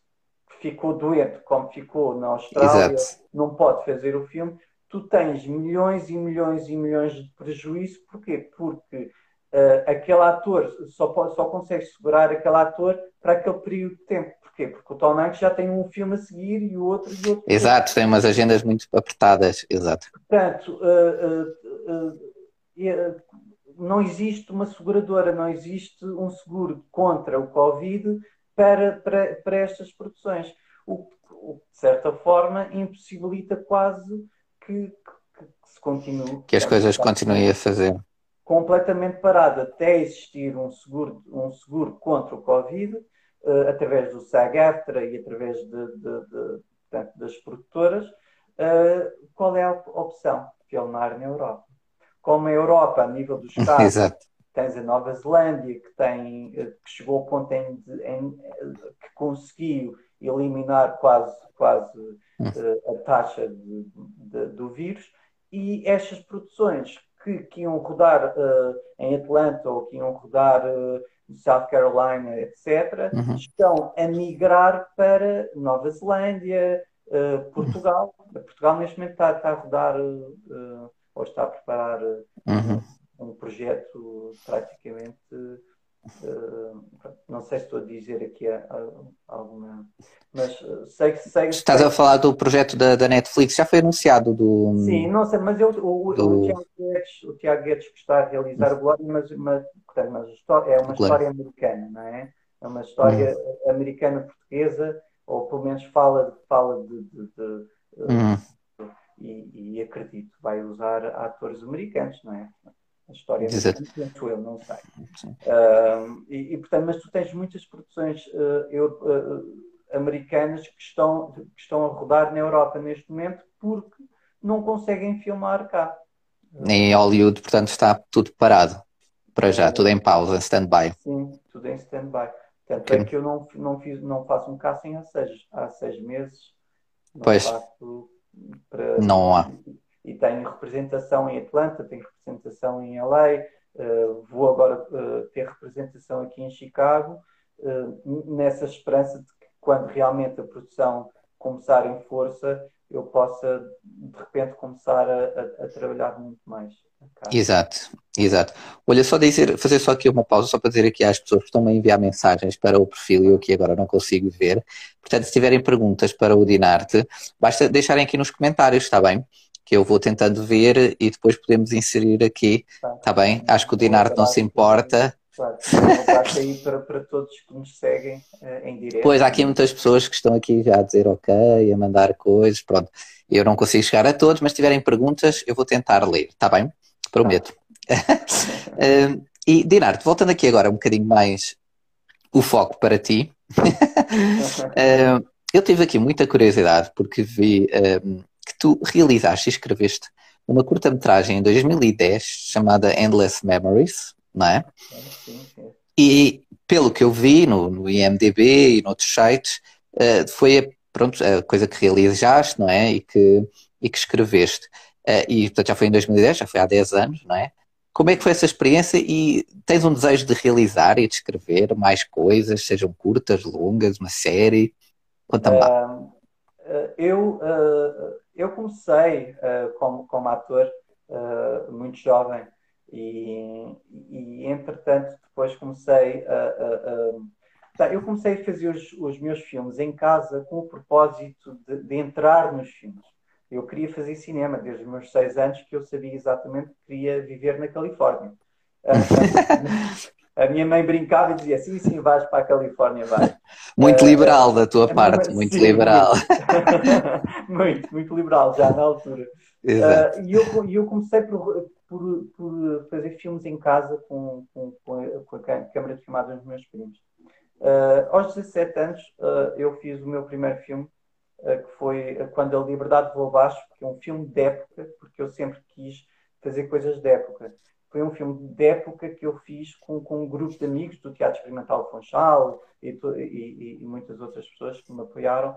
ficou doente como ficou na Austrália, Exato. não pode fazer o filme, tu tens milhões e milhões e milhões de prejuízo. Porquê? Porque uh, aquele ator só, pode, só consegue segurar aquele ator para aquele período de tempo. Porquê? Porque o Tom Hanks já tem um filme a seguir e o outro e outro. Exato, tem umas agendas muito apertadas. Exato. Portanto, uh, uh, não existe uma seguradora, não existe um seguro contra o Covid para, para, para estas produções. O que, de certa forma, impossibilita quase que, que, que se continue. Que as coisas continuem a fazer. Completamente parado até existir um seguro, um seguro contra o Covid, uh, através do SAG-AFTRA e através de, de, de, portanto, das produtoras. Uh, qual é a opção? Filmar na Europa. Como a Europa, a nível dos *laughs* Estados, Exato tens a Nova Zelândia, que, tem, que chegou ao ponto em, em, que conseguiu eliminar quase, quase uh, a taxa de, de, do vírus, e estas produções que, que iam rodar uh, em Atlanta ou que iam rodar uh, em South Carolina, etc., uhum. estão a migrar para Nova Zelândia, Portugal. Uhum. Portugal neste momento está, está a rodar ou está a preparar uhum um projeto praticamente. Uh, não sei se estou a dizer aqui alguma. Mas eh, sei que. Sei, Estás sei... a falar do projeto da, da Netflix, já foi anunciado do. Sim, não sei, mas eu, o, do... o, Tiago Guedes, o Tiago Guedes que está a realizar o Glória, mas, mas, portanto, mas é uma história americana, não é? É uma história uhum. americana-portuguesa, ou pelo menos fala, fala de. de, de uhum. e, e acredito, vai usar atores americanos, não é? A história penso eu, não sei. Uh, e, e, portanto, mas tu tens muitas produções uh, eu, uh, americanas que estão, que estão a rodar na Europa neste momento porque não conseguem filmar cá. Em Hollywood, portanto, está tudo parado para já, tudo em pausa, em stand-by. Sim, tudo em stand-by. Tanto é que eu não, não, fiz, não faço um casting há seis, há seis meses. Não pois. Para, não há. E tenho representação em Atlanta, tenho representação em LA, uh, vou agora uh, ter representação aqui em Chicago, uh, nessa esperança de que quando realmente a produção começar em força, eu possa de repente começar a, a, a trabalhar muito mais. Exato, exato. Olha, só dizer, fazer só aqui uma pausa, só para dizer aqui às pessoas que estão a enviar mensagens para o perfil eu aqui agora não consigo ver. Portanto, se tiverem perguntas para o Dinarte, basta deixarem aqui nos comentários, está bem? Que eu vou tentando ver e depois podemos inserir aqui, está tá bem? Acho que o Dinarte não se importa. Claro, aí para, para todos que nos seguem uh, em direto. Pois, há aqui muitas pessoas que estão aqui já a dizer ok, a mandar coisas, pronto. Eu não consigo chegar a todos, mas se tiverem perguntas, eu vou tentar ler, está bem? Prometo. uh, *laughs* e, Dinarte, voltando aqui agora um bocadinho mais o foco para ti. uh, *laughs* eu tive aqui muita curiosidade porque vi que tu realizaste e escreveste uma curta-metragem em 2010 chamada Endless Memories, não é? Sim, sim. E pelo que eu vi no, no IMDB e noutros sites, uh, foi a, pronto, a coisa que realizaste, não é? E que, e que escreveste. Uh, e portanto já foi em 2010, já foi há 10 anos, não é? Como é que foi essa experiência e tens um desejo de realizar e de escrever mais coisas, sejam curtas, longas, uma série? Conta-me lá. Uh, eu, eu comecei como, como ator muito jovem e, e entretanto, depois comecei a, eu comecei a fazer os, os, meus filmes em casa com o propósito de, de, entrar nos filmes. Eu queria fazer cinema desde os meus seis anos, que eu sabia exatamente que queria viver na Califórnia. *laughs* A minha mãe brincava e dizia: sim, sim, vais para a Califórnia, vai. *laughs* Muito uh, liberal da tua parte, muito sim, liberal. *laughs* Muito, muito liberal, já na altura. Uh, e eu, eu comecei por, por, por fazer filmes em casa com, com, com, a, com a câmera de filmagem dos meus primos. Uh, aos 17 anos, eu fiz o meu primeiro filme, que foi Quando a Liberdade Voou Abaixo, que é um filme de época, porque eu sempre quis fazer coisas de época. Foi um filme de época que eu fiz com, com um grupo de amigos do Teatro Experimental Funchal e, e, e, muitas outras pessoas que me apoiaram.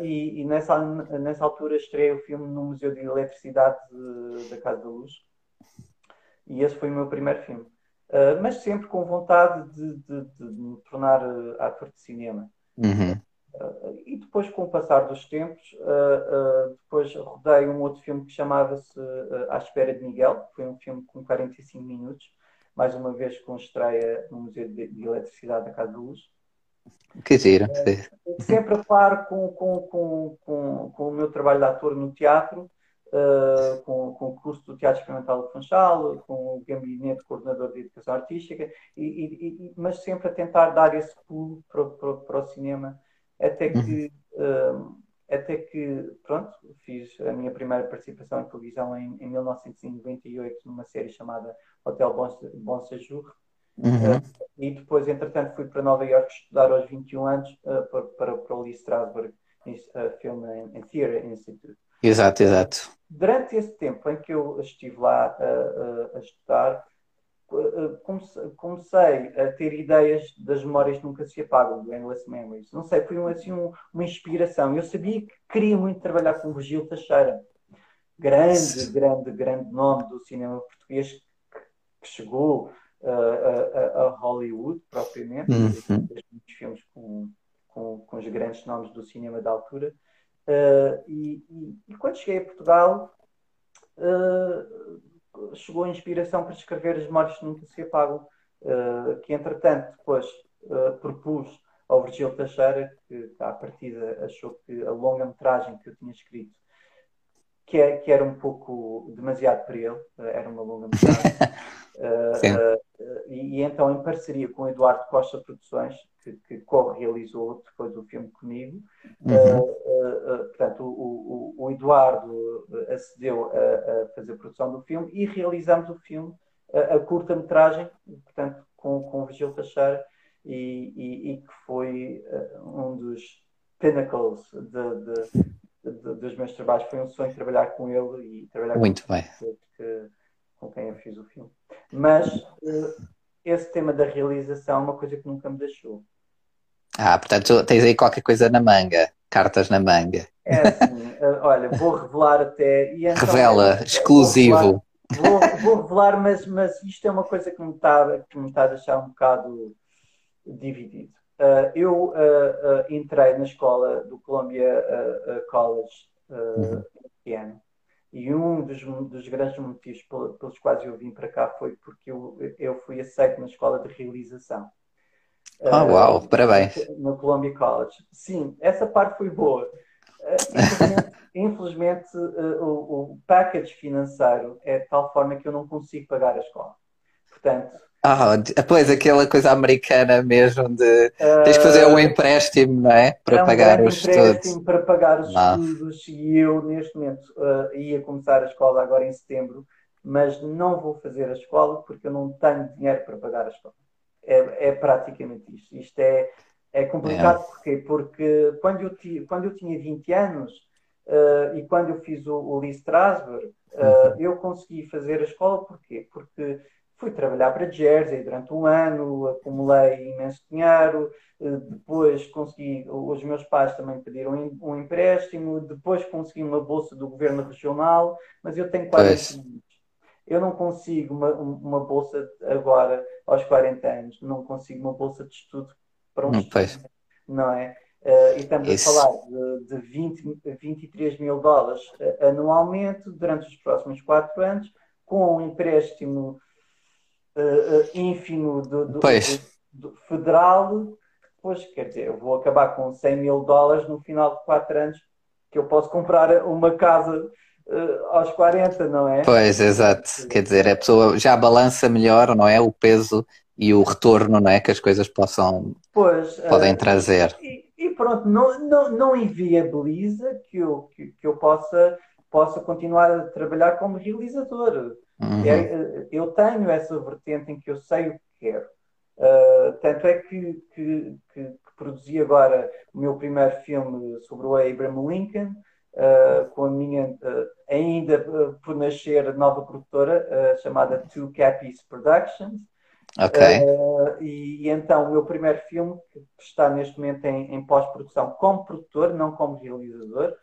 e, e nessa, nessa altura estreiei o filme no Museu de Eletricidade de, da Casa da Luz, e esse foi o meu primeiro filme. Uh, mas sempre com vontade de, de, de me tornar uh, ator de cinema. Uhum. Uh, e depois, com o passar dos tempos, depois rodei um outro filme que chamava-se À Espera de Miguel, que foi um filme com 45 minutos, mais uma vez com estreia no Museu de, de Eletricidade da Casa de Luz. Que giro. sempre a par com, com, com, com, com o meu trabalho de ator no teatro, uh, com, com o curso do Teatro Experimental do Funchal, com o gabinete coordenador de educação artística, e, e, mas sempre a tentar dar esse pulo para, para, para o cinema, até que, uh, até que, pronto, fiz a minha primeira participação em televisão em, em 1998 numa série chamada Hotel Bon, Séjour, Uhum. Uh, e depois, entretanto, fui para Nova York estudar aos 21 anos uh, para, para, para o Lee Strasberg uh, Film and Theatre Institute. Exato, exato. Durante esse tempo em que eu estive lá a, a, a estudar, comecei a ter ideias das memórias que nunca se apagam, do Endless Memories. Não sei, foi assim um, uma inspiração. Eu sabia que queria muito trabalhar com o Virgílio Teixeira. Grande, grande, grande nome do cinema português que, que chegou uh, a, a, Hollywood, propriamente. Uhum. Muitos filmes com, com, com os grandes nomes do cinema da altura. Uh, e, e, e, quando cheguei a Portugal, uh, chegou a inspiração para escrever As Memórias que Nunca Se Apagam, uh, que entretanto depois propus ao Virgílio Teixeira, que à partida achou que a longa-metragem que eu tinha escrito que, é, que, era um pouco demasiado para ele, era uma longa-metragem. *laughs* uh, uh, e, e, então, em parceria com Eduardo Costa Produções, que, que co-realizou depois o filme comigo. Uhum. Uh, uh, portanto, o, o, o, Eduardo acedeu a, a, fazer a produção do filme e realizamos o filme, a, a curta-metragem, portanto, com, com o Virgílio Teixeira, e, e, e, que foi um dos pinnacles de, de, de, dos meus trabalhos. Foi um sonho trabalhar com ele e trabalhar Muito com bem. Que, com quem eu fiz o filme. Mas esse tema da realização é uma coisa que nunca me deixou. Ah, portanto, tens aí qualquer coisa na manga, cartas na manga. É assim, eh, olha, vou revelar até. Então, Revela, exclusivo. Vou, vou, revelar, mas, mas isto é uma coisa que me está, que me está a deixar um bocado dividido. Uh, eu uh, uh, entrei na escola do Columbia College uhum. este ano e um dos, dos grandes motivos pelos quais eu vim para cá foi porque eu, eu fui aceito na escola de realização. Ah, oh, uau, parabéns. No Columbia College. Sim, essa parte foi boa. infelizmente, *laughs* infelizmente o, o package financeiro é de tal forma que eu não consigo pagar a escola. Portanto, ah, pois, aquela coisa americana mesmo de tens que fazer um empréstimo, não é? Para é um pagar os estudos. Para pagar os ah. estudos e eu, neste momento, uh, ia começar a escola agora em setembro, mas não vou fazer a escola porque eu não tenho dinheiro para pagar a escola. É, é praticamente isto. Isto é, é complicado é. Porquê? porque quando eu, ti, quando eu tinha 20 anos uh, e quando eu fiz o, o Lee Strasberg, uh, uhum. eu consegui fazer a escola porquê? Porque fui trabalhar para Jersey durante um ano, acumulei imenso dinheiro, eh, depois consegui, os meus pais também pediram um empréstimo, depois consegui uma bolsa do governo regional, mas eu tenho 40 anos. Eu não consigo uma, uma bolsa agora, aos 40 anos, não consigo uma bolsa de estudo para um hum, estudo, não é? Uh, e estamos Isso. a falar de, de 20, 23 mil dólares uh, anualmente durante os próximos 4 anos, com um empréstimo uh, ínfimo do, do, do, do, federal, depois, quer dizer, eu vou acabar com 100 mil dólares no final de 4 anos, que eu posso comprar uma casa uh, aos 40, não é? Pois, exato. Quer dizer, a pessoa já balança melhor, não é? O peso e o retorno, não é? Que as coisas possam pois, podem uh, trazer. E, e, pronto, não, não, não inviabiliza que eu, que, que eu possa, possa continuar a trabalhar como realizador. Uhum. É, eu tenho essa vertente em que eu sei o que quero. Uh, tanto é que, que, que, que, produzi agora o meu primeiro filme sobre o Abraham Lincoln, uh, com a minha, uh, ainda por nascer, nova produtora chamada Two Cappies Productions. Ok. E, e, então, o meu primeiro filme, que está neste momento em, em pós-produção como produtor, não como realizador,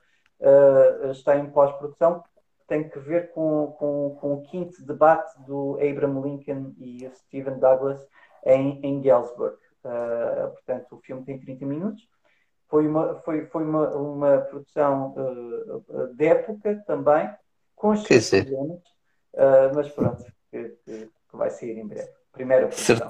está em pós-produção, tem que ver com, com, com o quinto debate do Abraham Lincoln e Stephen Douglas em, em Galesburg. Uh, portanto, o filme tem 30 minutos. Foi uma, foi, foi uma, uma produção uh, de época também, com os seus problemas, uh, mas pronto, que, que, vai sair em breve. Primeira produção.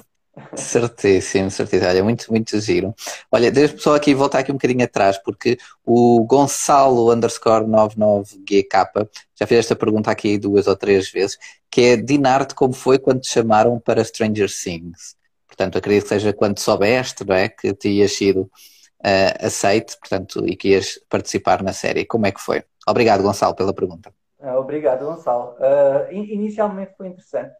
Certíssimo, certíssimo. Olha, muito, muito giro. Olha, deixa-me só aqui voltar aqui um bocadinho atrás, porque o Gonçalo underscore 99GK já fez esta pergunta aqui duas ou três vezes, que é Dinarte, como foi quando te chamaram para Stranger Things? Portanto, acredito que seja quando soubeste, não é? Que te ias sido uh, aceite, portanto, e que ias participar na série. Como é que foi? Obrigado, Gonçalo, pela pergunta. Uh, obrigado, Gonçalo. Uh, inicialmente foi interessante,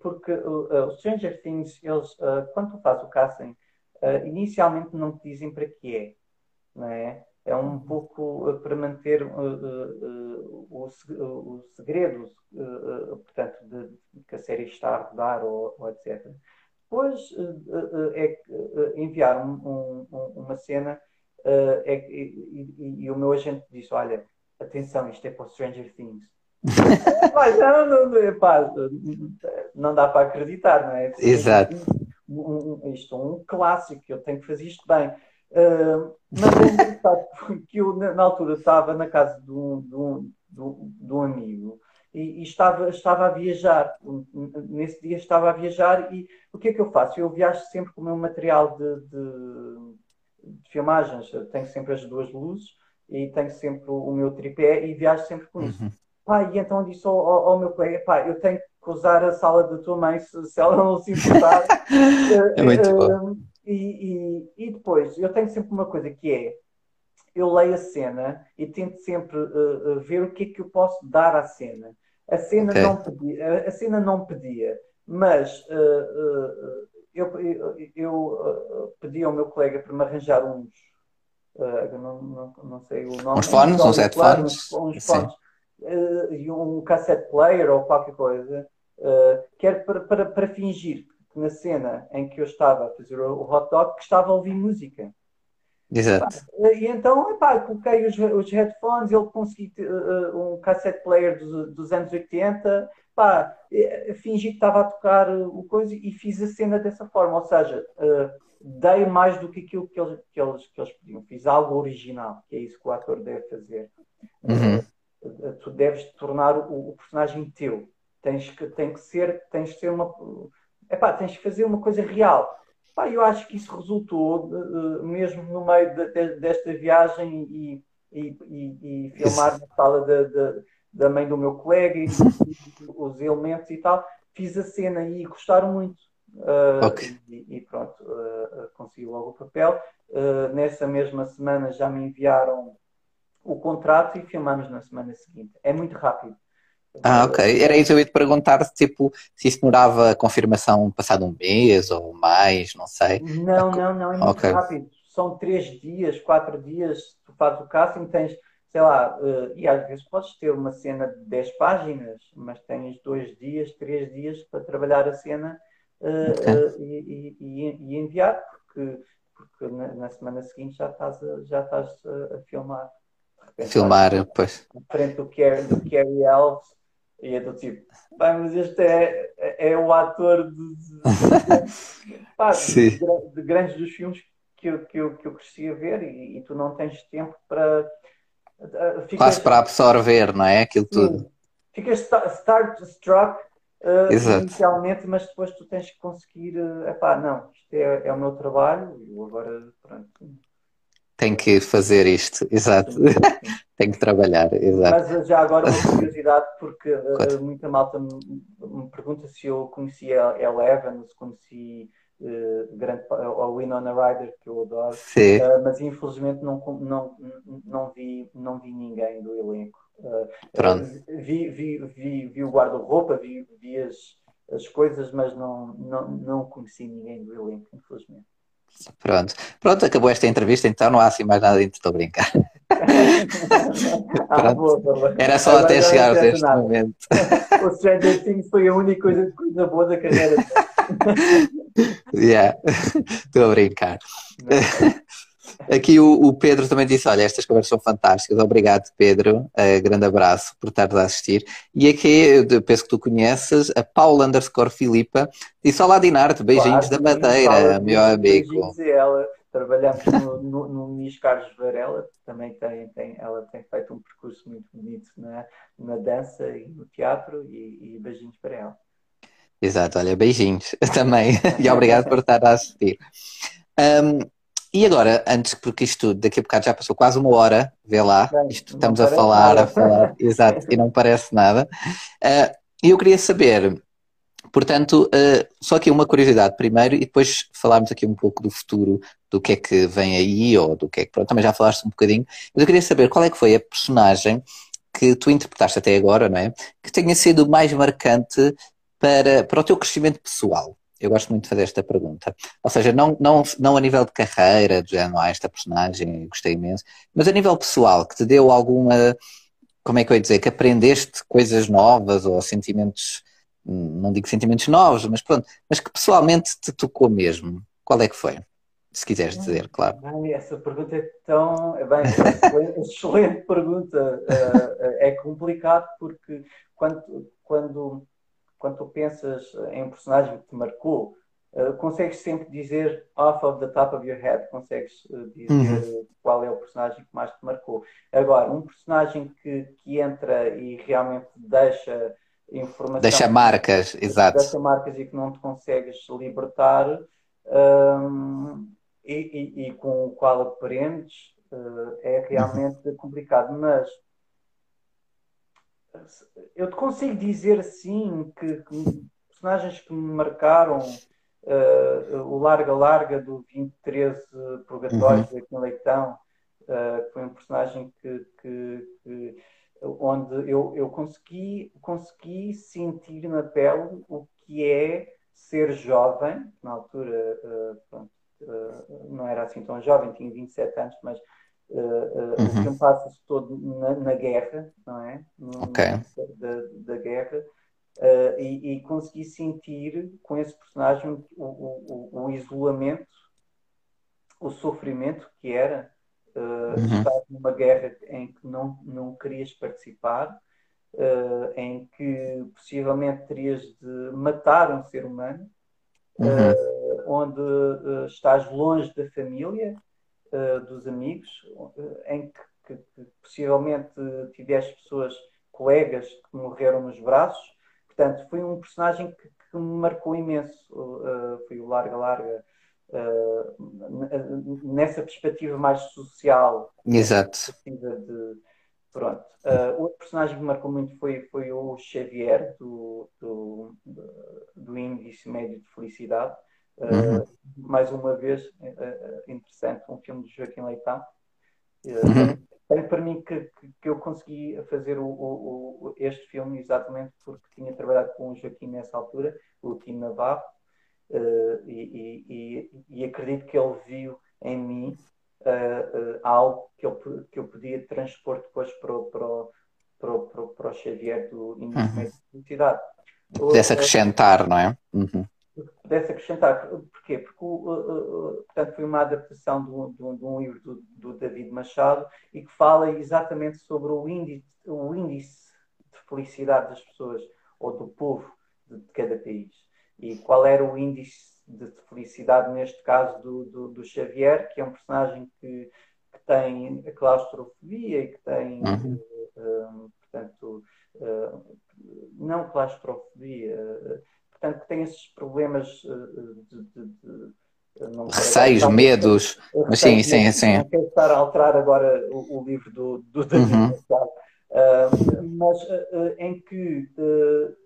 porque uh, os Stranger Things, eles, uh, quando tu fazes o casting, uh, inicialmente não te dizem para que é, não é? É um pouco para manter o, o, segredo, portanto, de, de, que a série está a rodar ou, ou etc. Depois é enviar um, um, uma cena é, e, e, e, o meu agente disse: Olha, atenção, isto é para Stranger Things. Mas não, não, pá, não dá para acreditar, não é? Exato. Um, um, isto é um clássico, eu tenho que fazer isto bem. Uh, mas é que eu, na altura, estava na casa de um, de um, de um amigo e, e, estava, estava a viajar. Nesse dia estava a viajar e o que é que eu faço? Eu viajo sempre com o meu material de, de, de filmagens. Eu tenho sempre as duas luzes e tenho sempre o meu tripé e viajo sempre com isso. Uhum. Pá, e então disse ao, ao, ao, meu colega, pá, eu tenho que usar a sala da tua mãe se, se ela não se importar. *laughs* é muito uh, bom. E, e, e, depois, eu tenho sempre uma coisa que é, eu leio a cena e tento sempre uh, ver o que é que eu posso dar à cena. A cena, okay. não, pedia, a, cena não pedia, mas uh, eu, eu, eu pedi ao meu colega para me arranjar uns, não, não, não, sei o nome. Uns fones, uns headphones. Uns, uns fones uh, e um cassette player ou qualquer coisa, uh, quer para, para, para fingir que na cena em que eu estava a fazer o hot dog, que estava a ouvir música. Exato. E então, epá, coloquei os, os headphones, ele consegui uh, um cassette player dos, dos anos 80, pá, fingi que estava a tocar o coisa e fiz a cena dessa forma. Ou seja, uh, dei mais do que aquilo que eles, que, eles, que eles pediam. Fiz algo original, que é isso que o ator deve fazer. Uhum. Uh, tu deves tornar o, o, personagem teu. Tens que, tem que ser, tens que ser uma. Epá, tens que fazer uma coisa real. Pá, eu acho que isso resultou, uh, mesmo no meio de, de, desta viagem e, e, e, e filmar na sala de, de, da mãe do meu colega e, os elementos e tal. Fiz a cena e gostaram muito. Uh, okay. e, e, pronto, uh, consegui logo o papel. Uh, nessa mesma semana já me enviaram o contrato e filmamos na semana seguinte. É muito rápido. Ah, ok. Era isso eu ia te perguntar tipo, se isso demorava a confirmação passado um mês ou mais, não sei. Não, não, não, é muito okay. rápido. São três dias, quatro dias, tu fazes o casting, tens, sei lá, uh, e às vezes podes ter uma cena de 10 páginas, mas tens dois dias, três dias para trabalhar a cena uh, okay. uh, e, e, e, enviar, porque, porque na, na, semana seguinte já estás a, já estás a, a filmar. Filmar, pois. Na frente do Carrie, do Carrie Elves e é do tipo, pá, mas este é, é, é o ator de, de, *laughs* pá, de, de, grandes dos filmes que eu, que eu, que eu cresci a ver e, e tu não tens tempo para. Ficas, Quase para absorver, não é? Aquilo sim, tudo. Ficas start struck uh, inicialmente, mas depois tu tens que conseguir. Uh, epá, não, isto é, é o meu trabalho e eu agora. Pronto, tem que fazer isto, *laughs* exato. tem que trabalhar, exato. Mas já agora uma *laughs* curiosidade, porque uh, muita malta me, me, pergunta se eu conhecia a Eleven, se conheci uh, grande, a Winona Ryder, que eu adoro, uh, mas infelizmente não, não, não, vi, não vi ninguém do elenco. Uh, Pronto. vi, vi, vi, vi o guarda-roupa, vi, vi as, as coisas, mas não, não, não conheci ninguém do elenco, infelizmente. Pronto. Pronto, acabou esta entrevista, então não há assim mais nada dentro, estou a brincar. *laughs* ah, boa, boa. Era só Agora até chegar a este nada. momento. *laughs* o Stranger Things foi a única coisa, coisa boa da carreira. *laughs* yeah, estou a brincar. Aqui o, o, Pedro também disse: Olha, estas conversas são fantásticas. Obrigado, Pedro. Uh, grande abraço por estar a assistir. E aqui, eu penso que tu conheces, a Paula underscore Filipa disse: Olá, Dinarte, beijinhos claro, da Madeira, meu amigo. Beijinhos e ela. Trabalhamos no, no, no Nis Carlos Varela, também tem, tem, ela tem feito um percurso muito bonito na, na dança e no teatro, e, e beijinhos para ela. Exato, olha, beijinhos *laughs* também. e obrigado por estar a assistir. Um, e agora, antes, porque isto daqui a bocado já passou quase uma hora, vê lá, isto estamos a falar, nada. a falar, *laughs* exato, e não parece nada. E eu queria saber, portanto, uh, só aqui uma curiosidade primeiro, e depois falarmos aqui um pouco do futuro, do que é que vem aí, ou do que é que, pronto, também já falaste um bocadinho, mas eu queria saber qual é que foi a personagem que tu interpretaste até agora, não é? Que tenha sido mais marcante para, para o teu crescimento pessoal. Eu gosto muito de fazer esta pergunta. Ou seja, não, não, não a nível de carreira, de género, ah, esta personagem, gostei imenso, mas a nível pessoal, que te deu alguma, como é que eu ia dizer, que aprendeste coisas novas ou sentimentos, não digo sentimentos novos, mas pronto, mas que pessoalmente te tocou mesmo. Qual é que foi? Se quiseres dizer, claro. Ai, essa pergunta é tão. É bem, excelente, *laughs* excelente pergunta. É, é complicado porque quando, quando quando tu pensas em um personagem que te marcou, uh, consegues sempre dizer off of the top of your head, consegues uh, dizer uhum. qual é o personagem que mais te marcou. Agora, um personagem que, que entra e realmente deixa informação. Deixa marcas, exato. Deixa marcas e que não te consegues libertar um, e, e, e, com o qual aprendes, uh, é realmente uhum. complicado. Mas eu te consigo dizer assim que, que personagens que me marcaram uh, o Larga Larga do 2013 Purgatório uhum. aqui em Leitão, uh, foi um personagem que, que, que onde eu, eu consegui, consegui sentir na pele o que é ser jovem, na altura uh, pronto, não era assim tão jovem, tinha 27 anos, mas Uh, uh, uhum. O filme passa-se todo na, na, guerra, não é? No, okay. da, da, guerra. Uh, e, e, consegui sentir com esse personagem o, o, o, isolamento, o sofrimento que era uh, uhum. estar numa guerra em que não, não querias participar, em que possivelmente terias de matar um ser humano, uhum. onde estás longe da família, dos amigos, em que, que, que possivelmente tiveste pessoas, colegas que morreram nos braços Portanto, foi um personagem que, que me marcou imenso. Uh, foi o Larga Larga. Uh, nessa perspectiva mais social. Exato. De, pronto. Uh, outro personagem que me marcou muito foi, foi o Xavier, do, do, do Índice Médio de Felicidade. Uhum. Mais uma vez, interessante, um filme de Joaquim Leitão. Uhum para mim que, que, eu consegui fazer o, o, o, este filme exatamente porque tinha trabalhado com o Joaquim nessa altura, o Tim Navarro, uh, e, e, e, acredito que ele viu em mim uh, uh, algo que eu, que eu podia transpor depois para o, para o, para o, para o, Xavier do Início uhum. de Felicidade. Pudesse acrescentar, não é? Uhum pudesse acrescentar. Porquê? Porque uh, portanto, foi uma adaptação de um, de um, de um livro do, do, David Machado e que fala exatamente sobre o índice, o índice de felicidade das pessoas ou do povo de, de cada país. E qual era o índice de, de felicidade, neste caso, do, do, do, Xavier, que é um personagem que, que tem a claustrofobia e que tem, uhum. uh, portanto, uh, não claustrofobia portanto, que tem esses problemas eh, de, de, de receios, medos, mas sim, sim, sim. Não quero estar a alterar agora o, o livro do, do David uhum. uh, mas uh, em que uh,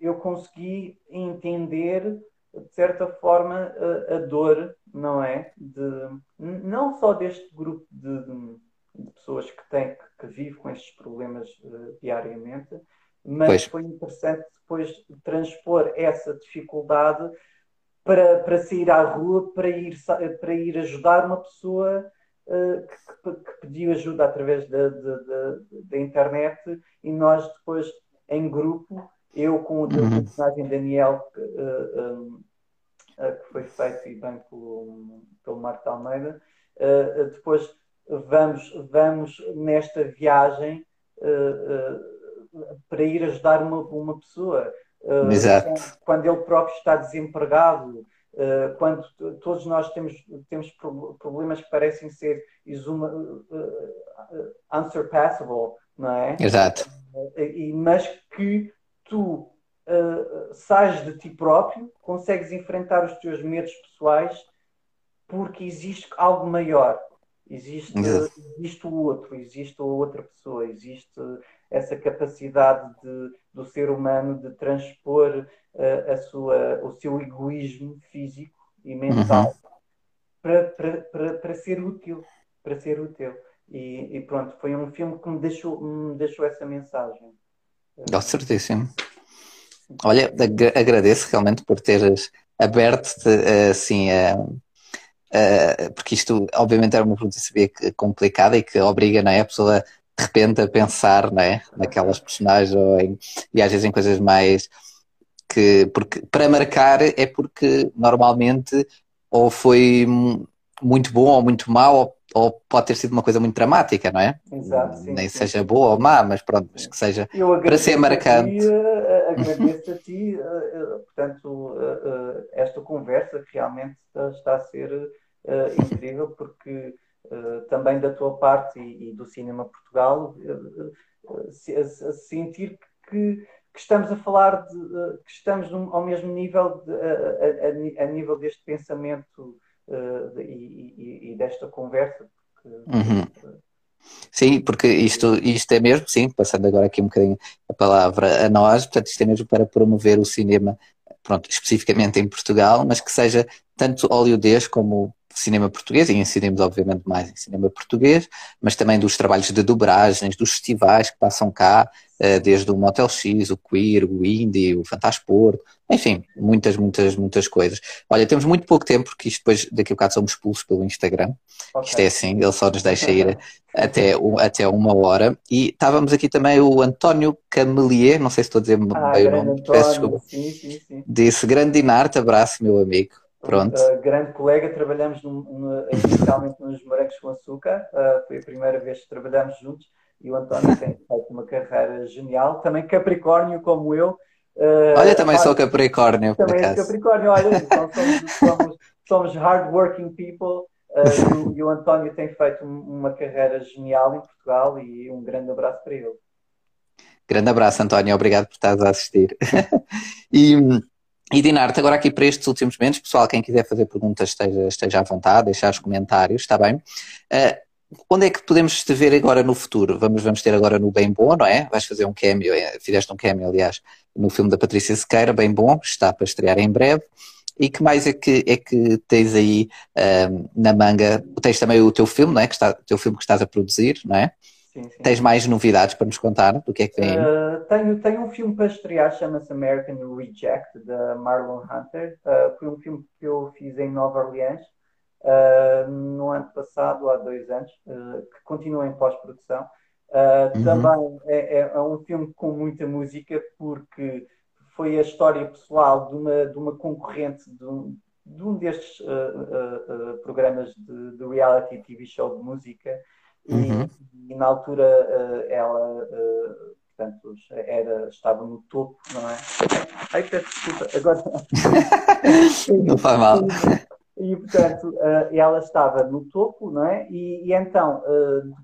eu consegui entender de certa forma a dor, não é? De, não só deste grupo de, de pessoas que têm que, que vive com estes problemas diariamente, mas pois. foi interessante depois transpor essa dificuldade para, para sair à rua, para ir, para ir ajudar uma pessoa uh, que, que, pediu ajuda através da, da, da, da, internet e nós depois, em grupo, eu com o uhum. personagem Daniel, que, uh, uh, que foi feito e bem pelo, pelo Marco Almeida, depois vamos, vamos nesta viagem para ir ajudar uma, uma pessoa. Uh, Exato. Quando ele próprio está desempregado, uh, quando todos nós temos, temos problemas que parecem ser exuma, uh, unsurpassable, não é? Exato. E, mas que tu uh, sais de ti próprio, consegues enfrentar os teus medos pessoais porque existe algo maior. Existe, existe o outro, existe a outra pessoa, existe essa capacidade de, do ser humano de transpor uh, a sua, o seu egoísmo físico e mental uhum. para, para, para, para ser útil. Para ser útil. E, e, pronto, foi um filme que me deixou, me deixou essa mensagem. Oh, certíssimo. Olha, agradeço realmente por teres aberto assim a. Porque isto obviamente era uma pergunta complicada e que obriga não é, a pessoa de repente a pensar né, naquelas personagens ou em, e às vezes em coisas mais que porque para marcar é porque normalmente ou foi muito bom ou muito mau ou, ou pode ter sido uma coisa muito dramática, não é? Exato, sim, Nem sim. seja boa ou má, mas pronto, mas que seja para ser marcante. Ti, eh, agradeço a ti, eh, eh, portanto, esta conversa que realmente está a ser incrível porque eh, também da tua parte e, e do Cinema Portugal, uh, se, a, a sentir que, que, estamos a falar de, que estamos num, ao mesmo nível de, a, a, nível deste pensamento de, e, e, desta conversa. uhum. Sim, porque isto, isto é mesmo, sim, passando agora aqui um bocadinho a palavra a nós, portanto, isto é mesmo para promover o cinema, pronto, especificamente em Portugal, mas que seja tanto hollywoodês como cinema português, e incidimos obviamente mais em cinema português, mas também dos trabalhos de dobragens, dos festivais que passam cá, uh, desde o Motel X, o Queer, o Indie, o Fantasporto, enfim, muitas, muitas, muitas coisas. Olha, temos muito pouco tempo, porque isto depois, daqui a bocado, somos expulsos pelo Instagram. Okay. Isto é assim, ele só nos deixa ir até, até uma hora. E estávamos aqui também o António Camelier, não sei se estou a dizer ah, bem o nome, António, peço desculpa. Sim, sim, sim. Disse grande Dinarte, abraço, meu amigo. Pronto. Uh, grande colega, trabalhamos inicialmente nos morangos com açúcar, uh, foi a primeira vez que trabalhamos juntos e o António tem feito uma carreira genial, também Capricórnio como eu, Uh, olha, também sou Capricórnio. Também sou Capricórnio, olha, então somos, somos, somos hardworking people uh, e, o, António tem feito uma carreira genial em Portugal e um grande abraço para ele. Grande abraço, António, obrigado por estares a assistir. *laughs* e, e Dinarte, agora aqui para estes últimos momentos, pessoal, quem quiser fazer perguntas esteja, esteja à vontade, deixar os comentários, está bem? Uh, Onde é que podemos te ver agora no futuro? Vamos, vamos ter agora no Bem Bom, não é? Vais fazer um cameo, é, fizeste um cameo, aliás, no filme da Patrícia Sequeira, Bem Bom, está para estrear em breve. E que mais é que, é que tens aí um, na manga? Tens também o teu filme, não é? Que está, o teu filme que estás a produzir, não é? Sim, sim. Tens mais novidades para nos contar do que é que? Uh, tenho, tenho um filme para estrear, chama-se American Reject, da Marlon Hunter. Uh, foi um filme que eu fiz em Nova Orleans uh, no ano passado, há dois anos, que continua em pós-produção. Uh, uhum. Também é, é, é, um filme com muita música, porque foi a história pessoal de uma, de uma concorrente de um, de um destes programas de, de, reality TV show de música. Uhum. E, e, na altura ela portanto, era, estava no topo, não é? Ai, peço desculpa, agora. *laughs* não faz mal. E, portanto, uh, ela estava no topo, não é? E, e então,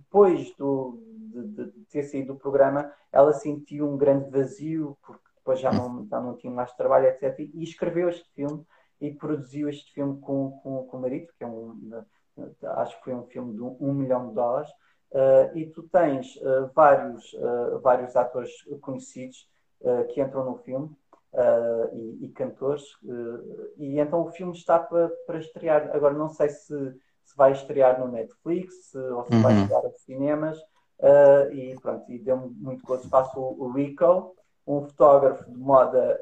depois do, de, de, ter saído do programa, ela sentiu um grande vazio, porque depois já não, já não tinha mais trabalho, etc. E, escreveu este filme e produziu este filme com, com, com o marido, que é um, acho que foi um filme de um, um milhão de dólares. Uh, e tu tens vários, vários atores conhecidos que entram no filme uh, e, e, cantores. Uh, e então o filme está para, para estrear. Agora não sei se, se vai estrear no Netflix ou se uhum. vai estrear aos cinemas. Uh, e pronto, e deu-me muito gosto. Faço o, o Rico, um fotógrafo de moda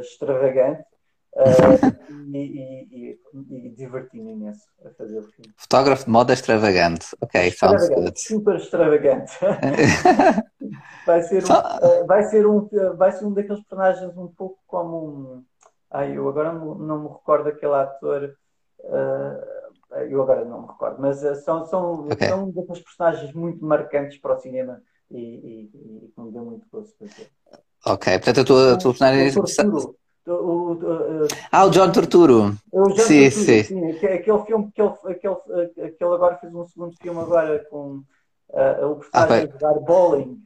extravagante. Uh, e, e, e, diverti-me imenso a fazer o filme. Fotógrafo de moda extravagante, ok, extravagante, sounds good. Super extravagante. *laughs* vai, ser um, uh, vai, ser um, vai ser um daqueles personagens um pouco como um. Ai, eu agora não, não me recordo aquele ator. Uh, eu agora não me recordo, mas são, são, okay. são daqueles personagens muito marcantes para o cinema e, e, e me deu muito gosto fazer. Ok, portanto a tua, a tua personagem. O, o, o, ah, o John Torturo. O John sim, Torturo, sim. sim. Aquele filme que ele, aquele, aquele agora fez um segundo filme agora com uh, o personagem ah, jogar bowling.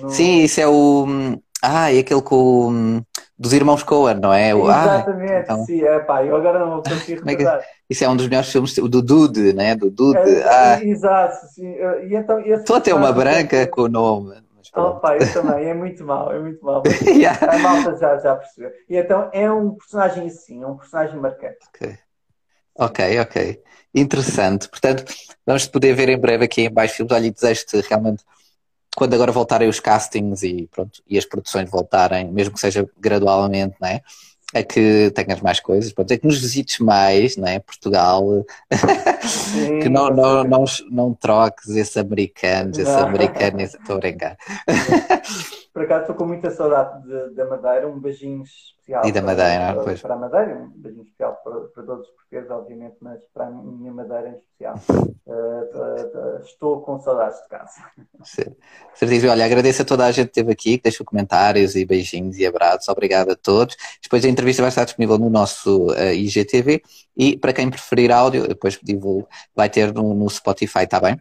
No... Sim, isso é o. Ah, e aquele com dos irmãos Coen, não é? Ah, Exatamente, ah, então... sim, é pá, eu agora não vou conseguir é recordar. Isso é um dos melhores filmes, do Dude, né? Do Dude. É, ah. Exato, sim. E então, Estou a ter uma branca com o nome. Oh, pai, eu também, é muito mal, é muito mal. *laughs* yeah. A malta já, já percebeu. E então é um personagem assim, é um personagem marcante. Ok, ok, ok. Interessante. Portanto, vamos poder ver em breve aqui em baixo filmes. Olha, e desejo-te realmente, quando agora voltarem os castings e, pronto, e as produções voltarem, mesmo que seja gradualmente, não é? É que tenhas mais coisas, pode ser que nos visites mais, não é? Portugal, Sim, *laughs* que não, não, não, não troques esses americanos, esses americanos, estou a brincar. *laughs* Por acaso estou com muita saudade da Madeira, um beijinho especial e da Madeira, para, pois. para a Madeira, um beijinho especial para, para todos os portugueses, obviamente, mas para a minha Madeira em especial. Uh, uh, uh, estou com saudades de casa. Certíssimo. Olha, agradeço a toda a gente que esteve aqui, que deixou comentários e beijinhos e abraços. Obrigado a todos. Depois a entrevista vai estar disponível no nosso IGTV e para quem preferir áudio, depois divulgo, vai ter no, no Spotify, está bem?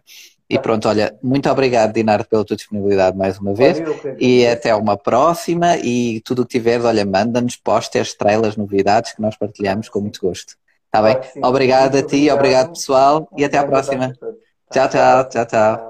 E pronto, olha, muito obrigado, Dinar, pela tua disponibilidade mais uma vez. e até uma próxima. E tudo o que tiveres, olha, manda-nos posters, estrelas, novidades que nós partilhamos com muito gosto. Está bem? Obrigado a ti, obrigado pessoal e até à próxima. Tchau, tchau, tchau, tchau.